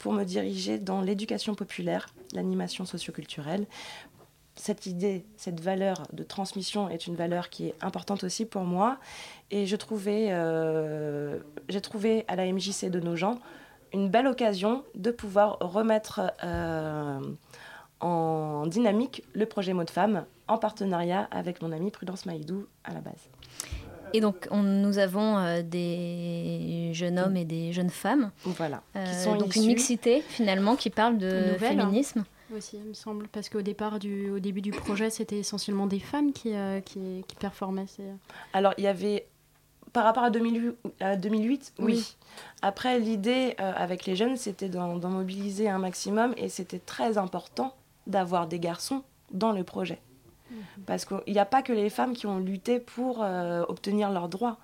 H: pour me diriger dans l'éducation populaire, l'animation socioculturelle. Cette idée, cette valeur de transmission est une valeur qui est importante aussi pour moi. Et je trouvais, euh, j'ai trouvé à la MJC de nos gens une belle occasion de pouvoir remettre euh, en dynamique le projet Mot de Femme en partenariat avec mon amie Prudence Maïdou à la base.
P: Et donc, nous avons euh, des jeunes hommes et des jeunes femmes.
H: Voilà.
P: Euh, qui sont donc une mixité, finalement, qui parle de féminisme.
A: Aussi, il me semble, parce qu'au départ, du, au début du projet, c'était essentiellement des femmes qui, qui, qui performaient.
H: Alors, il y avait par rapport à 2008, oui. Après, l'idée euh, avec les jeunes, c'était d'en mobiliser un maximum et c'était très important d'avoir des garçons dans le projet. Mhm. Parce qu'il n'y a pas que les femmes qui ont lutté pour euh, obtenir leurs droits.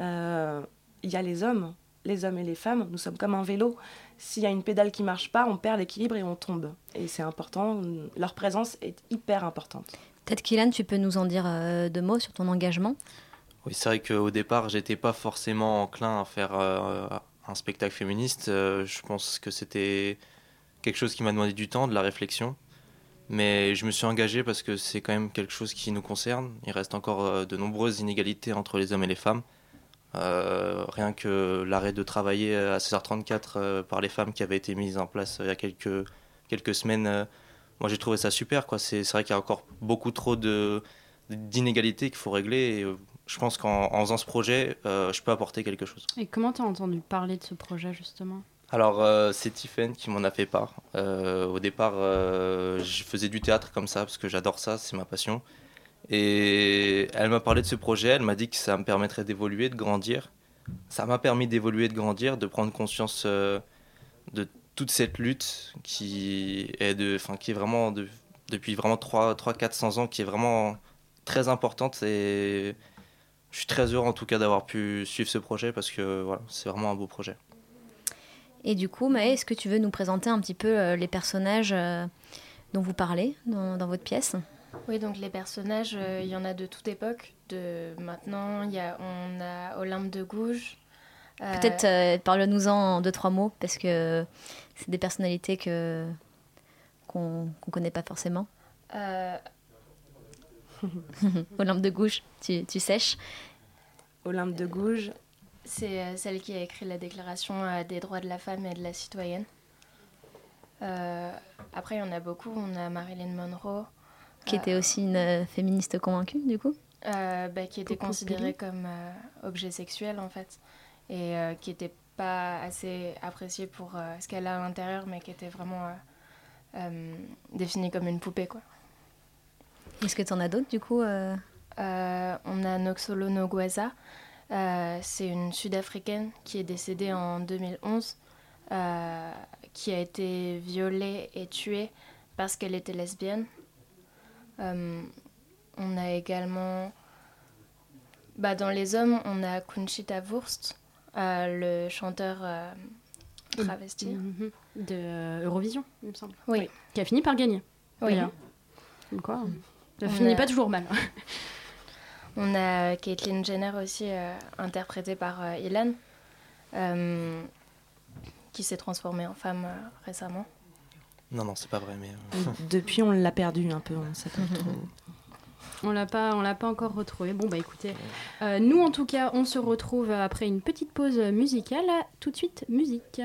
H: Euh, il y a les hommes les hommes et les femmes, nous sommes comme un vélo. S'il y a une pédale qui marche pas, on perd l'équilibre et on tombe. Et c'est important, leur présence est hyper importante.
P: Peut-être qu'Ilan, tu peux nous en dire euh, deux mots sur ton engagement?
N: Oui, c'est vrai qu'au départ, j'étais pas forcément enclin à faire euh, un spectacle féministe. Euh, je pense que c'était quelque chose qui m'a demandé du temps, de la réflexion. Mais je me suis engagé parce que c'est quand même quelque chose qui nous concerne. Il reste encore de nombreuses inégalités entre les hommes et les femmes. Euh, rien que l'arrêt de travailler à 16h34 euh, par les femmes qui avait été mise en place euh, il y a quelques, quelques semaines, moi j'ai trouvé ça super. Quoi. C'est, vrai qu'il y a encore beaucoup trop de, d'inégalités qu'il faut régler. Et je pense qu'en faisant ce projet, je peux apporter quelque chose.
A: Et comment tu as entendu parler de ce projet justement?
N: Alors, c'est Tiffen qui m'en a fait part. au départ, je faisais du théâtre comme ça, parce que j'adore ça, c'est ma passion. Et elle m'a parlé de ce projet, elle m'a dit que ça me permettrait d'évoluer, de grandir. Ça m'a permis d'évoluer, de grandir, de prendre conscience euh, de toute cette lutte qui est, de, vraiment de, depuis vraiment 3, 3 400 ans, qui est vraiment très importante. Et je suis très heureux en tout cas d'avoir pu suivre ce projet parce que voilà, c'est vraiment un beau projet.
P: Et du coup, Maë, est-ce que tu veux nous présenter un petit peu euh, les personnages euh, dont vous parlez dans votre pièce?
O: Oui, donc les personnages, euh, il y en a de toute époque. De maintenant, y a, on a Olympe de Gouges.
P: Euh, Peut-être euh, parle-nous-en en deux, trois mots, parce que c'est des personnalités que, qu'on ne connaît pas forcément. Olympe de Gouges, tu, tu sèches?
H: Olympe de Gouges.
O: C'est celle qui a écrit la Déclaration des droits de la femme et de la citoyenne. après, il y en a beaucoup. On a Marilyn Monroe.
P: Qui était aussi une euh, féministe convaincue, du coup
O: euh, bah, Qui était considérée comme euh, objet sexuel, en fait. Et qui n'était pas assez appréciée pour ce qu'elle a à l'intérieur, mais qui était vraiment définie comme une poupée, quoi.
P: Est-ce que tu en as d'autres, du coup On
O: a Noxolo Nogwaza. c'est une Sud-Africaine qui est décédée en 2011, qui a été violée et tuée parce qu'elle était lesbienne. Euh, on a également, bah, dans les hommes, on a Kunchita Wurst, euh, le chanteur euh, travesti.
A: Mhm. De Eurovision, il me semble.
O: Oui.
A: Qui a fini par gagner.
O: Oui.
A: quoi Ça finit pas toujours mal.
O: on a Caitlyn Jenner aussi, interprétée par Ilan, qui s'est transformée en femme récemment.
N: Non, non, c'est pas vrai. Mais... Euh,
H: Depuis, on l'a perdu un peu. On sait pas trop.
A: On l'a pas, on l'a pas encore retrouvé. Bon bah écoutez, euh, nous en tout cas, on se retrouve après une petite pause musicale. Tout de suite, musique.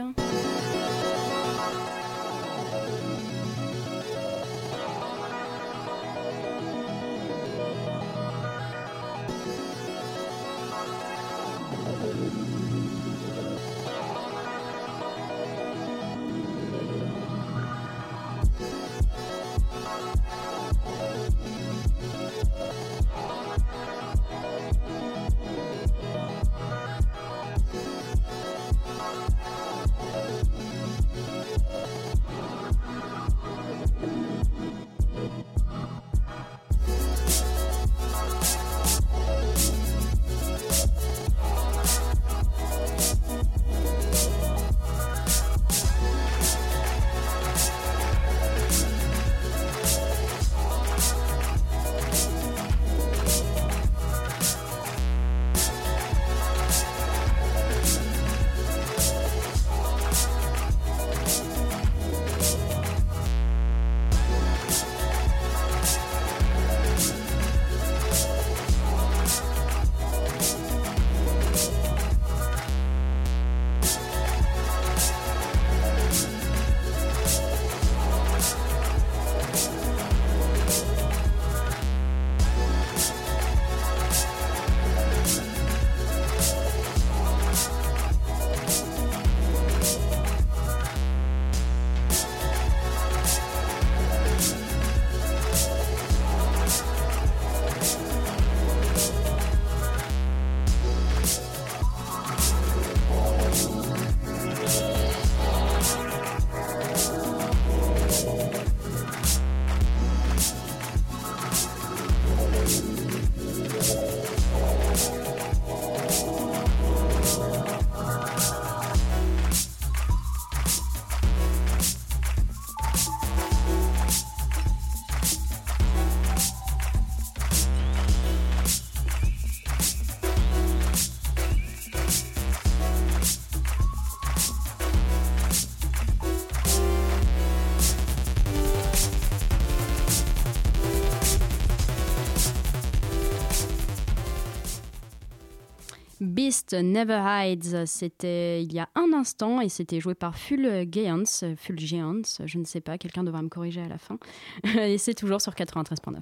A: Never Hides, c'était il y a un instant et c'était joué par Fulgiance, Fulgiance, je ne sais pas, quelqu'un devra me corriger à la fin. et c'est toujours sur 93.9.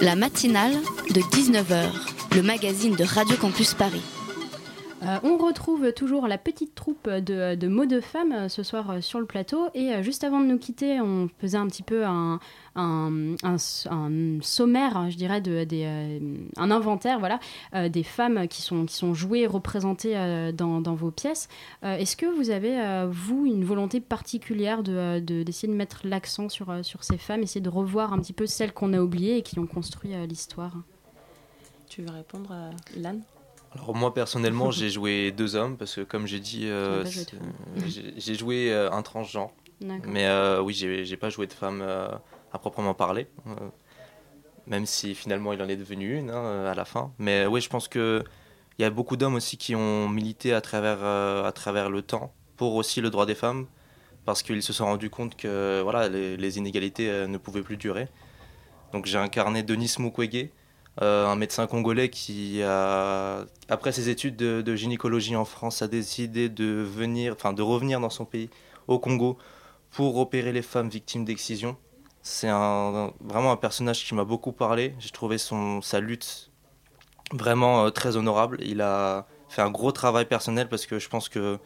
B: La matinale de 19h, le magazine de Radio Campus Paris.
A: Euh, on retrouve toujours la petite troupe de, mots de femmes euh, ce soir euh, sur le plateau. Et juste avant de nous quitter, on faisait un petit peu un, sommaire, je dirais, un inventaire voilà, des femmes qui sont, qui sont jouées, représentées dans, vos pièces. Est-ce que vous avez, vous, une volonté particulière d'essayer de, d'essayer de, mettre l'accent sur, sur ces femmes, essayer de revoir un petit peu celles qu'on a oubliées et qui ont construit l'histoire?
H: Tu veux répondre, Lan
N: alors moi personnellement j'ai joué deux hommes parce que comme j'ai dit euh, j'ai joué euh, un transgenre. Mais euh, oui j'ai pas joué de femme à proprement parler même si finalement il en est devenu une hein, à la fin. Mais oui je pense que il y a beaucoup d'hommes aussi qui ont milité à travers à travers le temps pour aussi le droit des femmes parce qu'ils se sont rendus compte que voilà les, les inégalités ne pouvaient plus durer. Donc j'ai incarné Denis Mukwege euh, un médecin congolais qui, a, après ses études de, gynécologie en France, a décidé de, venir, de revenir dans son pays, au Congo, pour opérer les femmes victimes d'excision. C'est vraiment un personnage qui m'a beaucoup parlé. J'ai trouvé son, sa lutte vraiment euh, très honorable. Il a fait un gros travail personnel parce que je pense que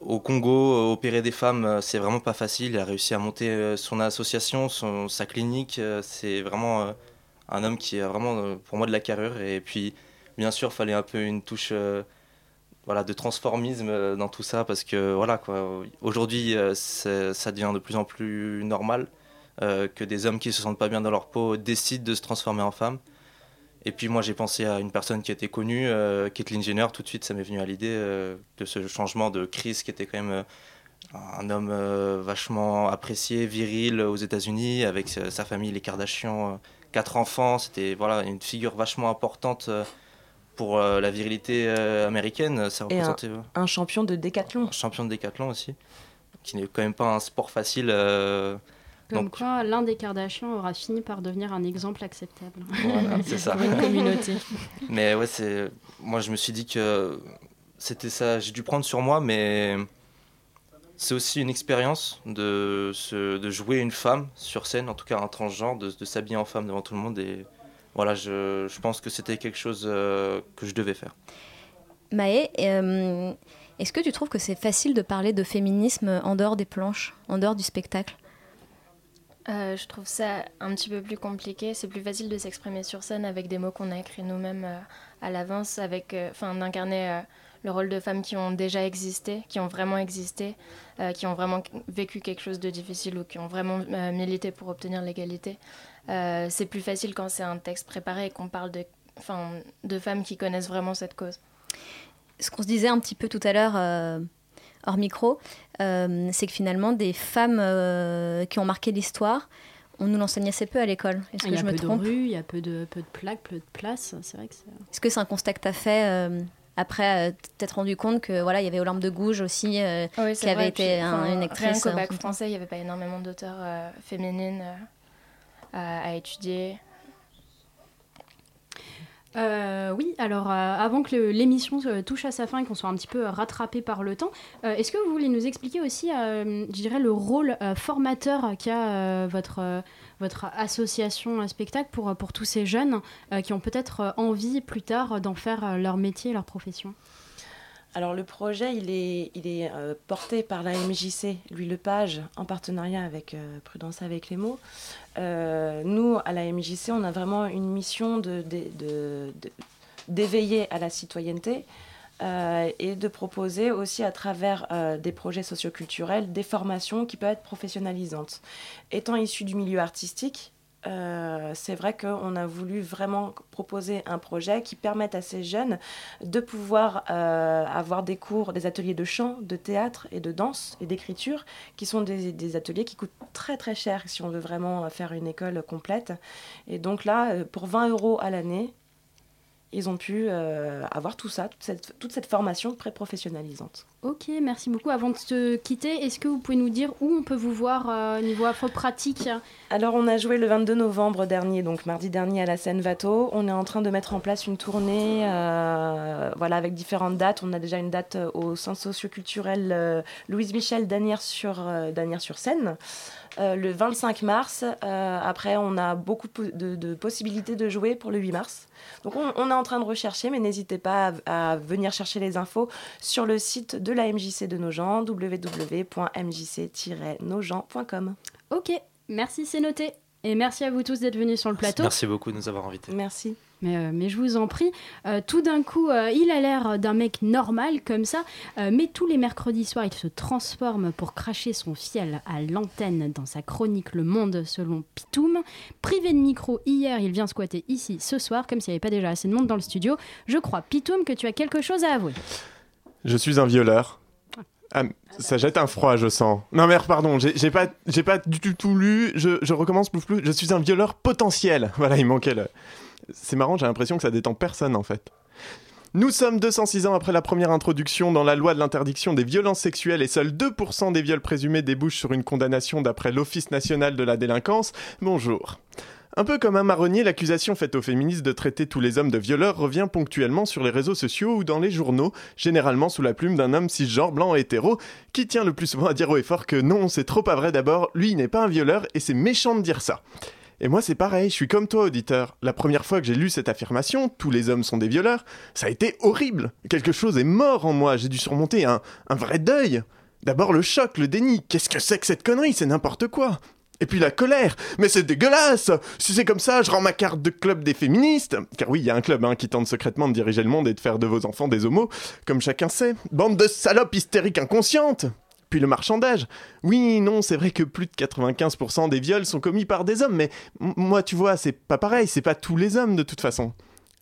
N: au Congo, opérer des femmes, c'est vraiment pas facile. Il a réussi à monter euh, son association, son, sa clinique. C'est vraiment un homme qui a vraiment, euh, pour moi, de la carrure. Et puis, bien sûr, fallait un peu une touche euh, voilà, de transformisme euh, dans tout ça, parce que, voilà, quoi, aujourd'hui, ça devient de plus en plus normal que des hommes qui se sentent pas bien dans leur peau décident de se transformer en femmes. Et puis moi j'ai pensé à une personne qui était connue, Caitlyn Jenner, tout de suite ça m'est venu à l'idée de ce changement de crise qui était quand même un homme vachement apprécié, viril aux États-Unis, avec sa famille, les Kardashians, quatre enfants, c'était voilà, une figure vachement importante euh, pour euh, la virilité euh, américaine. Ça
H: représentait, un, champion de décathlon.
N: Un champion de décathlon aussi, qui n'est quand même pas un sport facile.
A: Comme donc... quoi, l'un des Kardashians aura fini par devenir un exemple acceptable.
N: c'est ça.
A: Pour une communauté.
N: Mais ouais, c'est. Moi, je me suis dit que c'était ça. J'ai dû prendre sur moi, mais c'est aussi une expérience de, de jouer une femme sur scène, en tout cas un transgenre, de, de s'habiller en femme devant tout le monde. Et voilà, je, je pense que c'était quelque chose euh, que je devais faire.
P: Maë, euh, est-ce que tu trouves que c'est facile de parler de féminisme en dehors des planches, en dehors du spectacle?
O: Euh, je trouve ça un petit peu plus compliqué. C'est plus facile de s'exprimer sur scène avec des mots qu'on a écrits nous-mêmes à l'avance, avec, enfin, d'incarner le rôle de femmes qui ont déjà existé, qui ont vraiment existé, euh, qui ont vraiment vécu quelque chose de difficile ou qui ont vraiment euh, milité pour obtenir l'égalité. Euh, c'est plus facile quand c'est un texte préparé et qu'on parle de, de femmes qui connaissent vraiment cette cause.
P: Ce qu'on se disait un petit peu tout à l'heure hors micro, c'est que finalement des femmes qui ont marqué l'histoire, on nous l'enseigne assez peu à l'école.
A: Est-ce que je me trompe? de il y a peu de, peu de plaques, peu de places. C'est vrai que
P: Est-ce que c'est un constat que tu as fait après, euh, t'être rendu compte que voilà, il y avait Olympe de Gouges aussi, euh, qui avait été une actrice.
O: Rien qu'au bac français, il n'y avait pas énormément d'auteurs euh, féminines à, étudier.
A: oui, alors avant que l'émission touche à sa fin et qu'on soit un petit peu rattrapé par le temps, est-ce que vous voulez nous expliquer aussi, je dirais, le rôle formateur qu'a votre votre association un spectacle pour, pour tous ces jeunes euh, qui ont peut-être euh, envie plus tard d'en faire euh, leur métier, leur profession
H: alors le projet, il est, il est porté par la MJC, Louis Lepage, en partenariat avec Prudence avec les mots. nous, à la MJC, on a vraiment une mission de, d'éveiller à la citoyenneté, euh, et de proposer aussi à travers euh, des projets socioculturels des formations qui peuvent être professionnalisantes. Étant issu du milieu artistique, euh, c'est vrai qu'on a voulu vraiment proposer un projet qui permette à ces jeunes de pouvoir avoir des cours, des ateliers de chant, de théâtre et de danse et d'écriture, qui sont des, des, ateliers qui coûtent très très cher si on veut vraiment faire une école complète. Et donc là, pour 20 euros à l'année, ils ont pu euh, avoir tout ça, toute cette, toute cette formation pré-professionnalisante.
A: Ok, merci beaucoup. Avant de se quitter, est-ce que vous pouvez nous dire où on peut vous voir euh, au niveau afro-pratique
H: Alors, on a joué le 22 novembre dernier, donc mardi dernier à la scène Vato. On est en train de mettre en place une tournée euh, voilà, avec différentes dates. On a déjà une date au centre socio-culturel Louise Michel d'Anières-sur-Seine. Le 25 mars. après, on a beaucoup de, de, possibilités de jouer pour le 8 mars. Donc on, est en train de rechercher, mais n'hésitez pas à, venir chercher les infos sur le site de la MJC de Nogent, www.mjc-nogent.com.
A: Ok, merci, c'est noté. Et merci à vous tous d'être venus sur le plateau.
N: Merci beaucoup de nous avoir invités.
H: Merci.
A: Mais, euh, je vous en prie, euh, tout d'un coup, euh, il a l'air d'un mec normal comme ça, mais tous les mercredis soirs, il se transforme pour cracher son fiel à l'antenne dans sa chronique Le Monde selon Pitoum. Privé de micro hier, il vient squatter ici ce soir, comme s'il n'y avait pas déjà assez de monde dans le studio. Je crois, Pitoum, que tu as quelque chose à avouer.
Q: Je suis un violeur. Ah, ça jette un froid, je sens. Non, mais pardon, j'ai pas, pas du tout lu. Je, je recommence plus plus. Je suis un violeur potentiel. Voilà, il manquait le. C'est marrant, j'ai l'impression que ça détend personne en fait. Nous sommes 206 ans après la première introduction dans la loi de l'interdiction des violences sexuelles et seuls 2% des viols présumés débouchent sur une condamnation d'après l'Office national de la délinquance. Bonjour. Un peu comme un marronnier, l'accusation faite aux féministes de traiter tous les hommes de violeurs revient ponctuellement sur les réseaux sociaux ou dans les journaux, généralement sous la plume d'un homme cisgenre blanc hétéro, qui tient le plus souvent à dire haut et fort que non, c'est trop pas vrai d'abord, lui n'est pas un violeur et c'est méchant de dire ça. Et moi, c'est pareil, je suis comme toi, auditeur. La première fois que j'ai lu cette affirmation, tous les hommes sont des violeurs, ça a été horrible. Quelque chose est mort en moi, j'ai dû surmonter un, vrai deuil. D'abord le choc, le déni. Qu'est-ce que c'est que cette connerie? C'est n'importe quoi. Et puis la colère. Mais c'est dégueulasse Si c'est comme ça, je rends ma carte de club des féministes. Car oui, il y a un club hein, qui tente secrètement de diriger le monde et de faire de vos enfants des homos, comme chacun sait. Bande de salopes hystériques inconscientes le marchandage. Oui, non, c'est vrai que plus de 95% des viols sont commis par des hommes, mais moi, tu vois, c'est pas pareil, c'est pas tous les hommes de toute façon.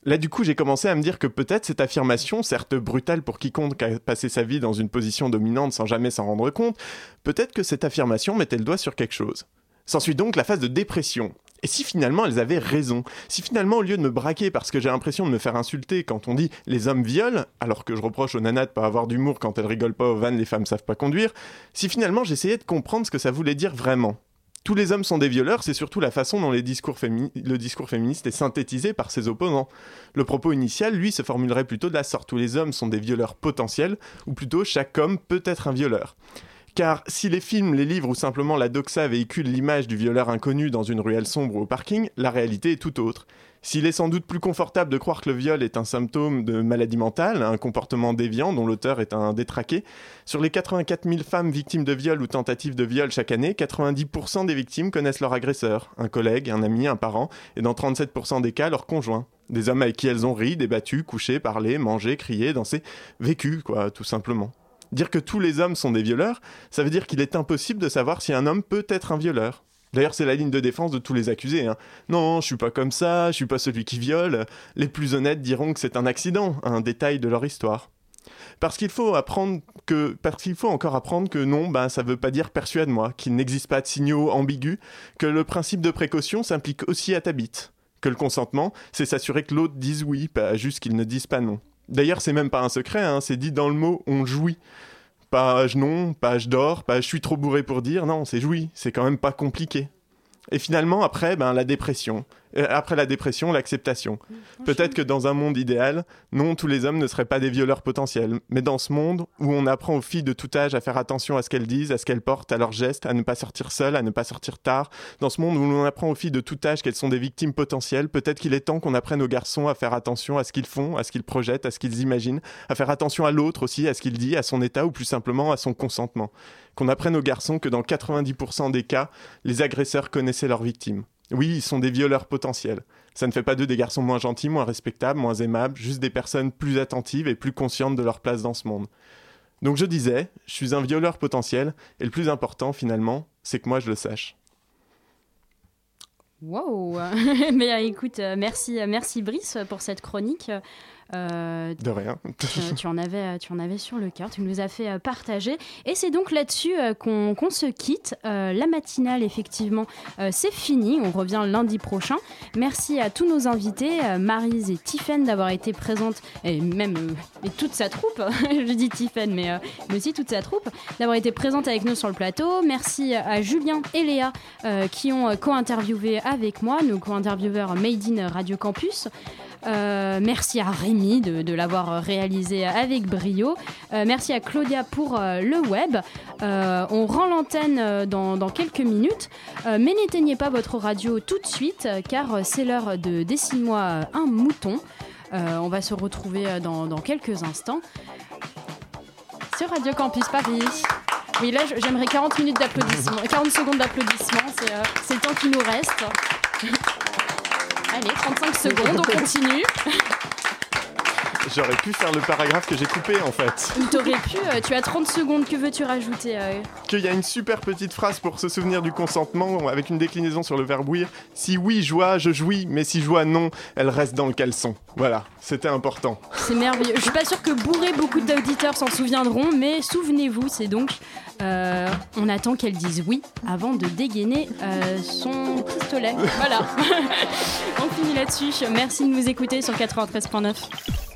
Q: Là, du coup, j'ai commencé à me dire que peut-être cette affirmation, certes brutale pour quiconque a passé sa vie dans une position dominante sans jamais s'en rendre compte, peut-être que cette affirmation mettait le doigt sur quelque chose. S'ensuit donc la phase de dépression, et si finalement elles avaient raison? Si finalement, au lieu de me braquer parce que j'ai l'impression de me faire insulter quand on dit les hommes violent, alors que je reproche aux nanas de pas avoir d'humour quand elles rigolent pas aux vannes, les femmes savent pas conduire, si finalement j'essayais de comprendre ce que ça voulait dire vraiment? Tous les hommes sont des violeurs, c'est surtout la façon dont le discours féministe est synthétisé par ses opposants. Le propos initial, lui, se formulerait plutôt de la sorte tous les hommes sont des violeurs potentiels, ou plutôt chaque homme peut être un violeur. Car si les films, les livres ou simplement la doxa véhiculent l'image du violeur inconnu dans une ruelle sombre ou au parking, la réalité est tout autre. S'il est sans doute plus confortable de croire que le viol est un symptôme de maladie mentale, un comportement déviant dont l'auteur est un détraqué, sur les 84 000 femmes victimes de viol ou tentatives de viol chaque année, 90% des victimes connaissent leur agresseur, un collègue, un ami, un parent, et dans 37% des cas, leur conjoint. Des hommes avec qui elles ont ri, débattu, couché, parlé, mangé, crié, dansé, vécu, quoi, tout simplement. Dire que tous les hommes sont des violeurs, ça veut dire qu'il est impossible de savoir si un homme peut être un violeur. D'ailleurs, c'est la ligne de défense de tous les accusés. Hein. Non, je suis pas comme ça, je suis pas celui qui viole. Les plus honnêtes diront que c'est un accident, un détail de leur histoire. Parce qu'il faut apprendre que, parce qu'il faut encore apprendre que non, ben ça veut pas dire persuade-moi, qu'il n'existe pas de signaux ambigus, que le principe de précaution s'implique aussi à ta bite, que le consentement, c'est s'assurer que l'autre dise oui, pas juste qu'il ne dise pas non. D'ailleurs, c'est même pas un secret, hein, c'est dit dans le mot on jouit. Page non, page d'or, page je suis trop bourré pour dire, non, c'est jouit, c'est quand même pas compliqué. Et finalement, après, ben, la dépression. Euh, après la dépression, l'acceptation. Peut-être que dans un monde idéal, non, tous les hommes ne seraient pas des violeurs potentiels. Mais dans ce monde où on apprend aux filles de tout âge à faire attention à ce qu'elles disent, à ce qu'elles portent, à leurs gestes, à ne pas sortir seules, à ne pas sortir tard, dans ce monde où on apprend aux filles de tout âge qu'elles sont des victimes potentielles, peut-être qu'il est temps qu'on apprenne aux garçons à faire attention à ce qu'ils font, à ce qu'ils projettent, à ce qu'ils imaginent, à faire attention à l'autre aussi, à ce qu'il dit, à son état ou plus simplement à son consentement. Qu'on apprenne aux garçons que dans 90% des cas, les agresseurs connaissaient leurs victimes. Oui, ils sont des violeurs potentiels. Ça ne fait pas d'eux des garçons moins gentils, moins respectables, moins aimables, juste des personnes plus attentives et plus conscientes de leur place dans ce monde. Donc je disais, je suis un violeur potentiel, et le plus important finalement, c'est que moi je le sache.
A: Wow Mais euh, écoute, euh, merci, euh, merci Brice pour cette chronique.
Q: Euh, de rien.
A: tu, en avais, tu en avais sur le cœur, tu nous as fait partager. Et c'est donc là-dessus qu'on se quitte. la matinale, effectivement, c'est fini. On revient lundi prochain. Merci à tous nos invités, Marise et Tiffen, d'avoir été présentes, et même et toute sa troupe. Je dis Tiffen, mais, mais aussi toute sa troupe, d'avoir été présente avec nous sur le plateau. Merci à Julien et Léa qui ont co-interviewé avec moi, nos co-intervieweurs Made in Radio Campus. Euh, merci à Rémi de, l'avoir réalisé avec brio. Euh, merci à Claudia pour euh, le web. on rend l'antenne dans, quelques minutes, mais n'éteignez pas votre radio tout de suite car c'est l'heure de Dessine-moi un mouton. on va se retrouver dans, quelques instants sur Radio Campus Paris. Oui, là, j'aimerais 40 minutes d'applaudissements, 40 secondes d'applaudissements, c'est le temps qui nous reste. Allez, 35 secondes, on continue.
Q: J'aurais pu faire le paragraphe que j'ai coupé en fait.
A: T'aurais pu, euh, tu as 30 secondes, que veux-tu rajouter euh
Q: Qu'il y a une super petite phrase pour se souvenir du consentement avec une déclinaison sur le verbe ouïr. Si oui, joie, je jouis, mais si joie, non, elle reste dans le caleçon. Voilà, c'était important.
A: C'est merveilleux. Je suis pas sûr que bourré beaucoup d'auditeurs s'en souviendront, mais souvenez-vous, c'est donc euh, on attend qu'elle dise oui avant de dégainer son pistolet. Voilà. on finit là-dessus. Merci de nous écouter sur 93.9.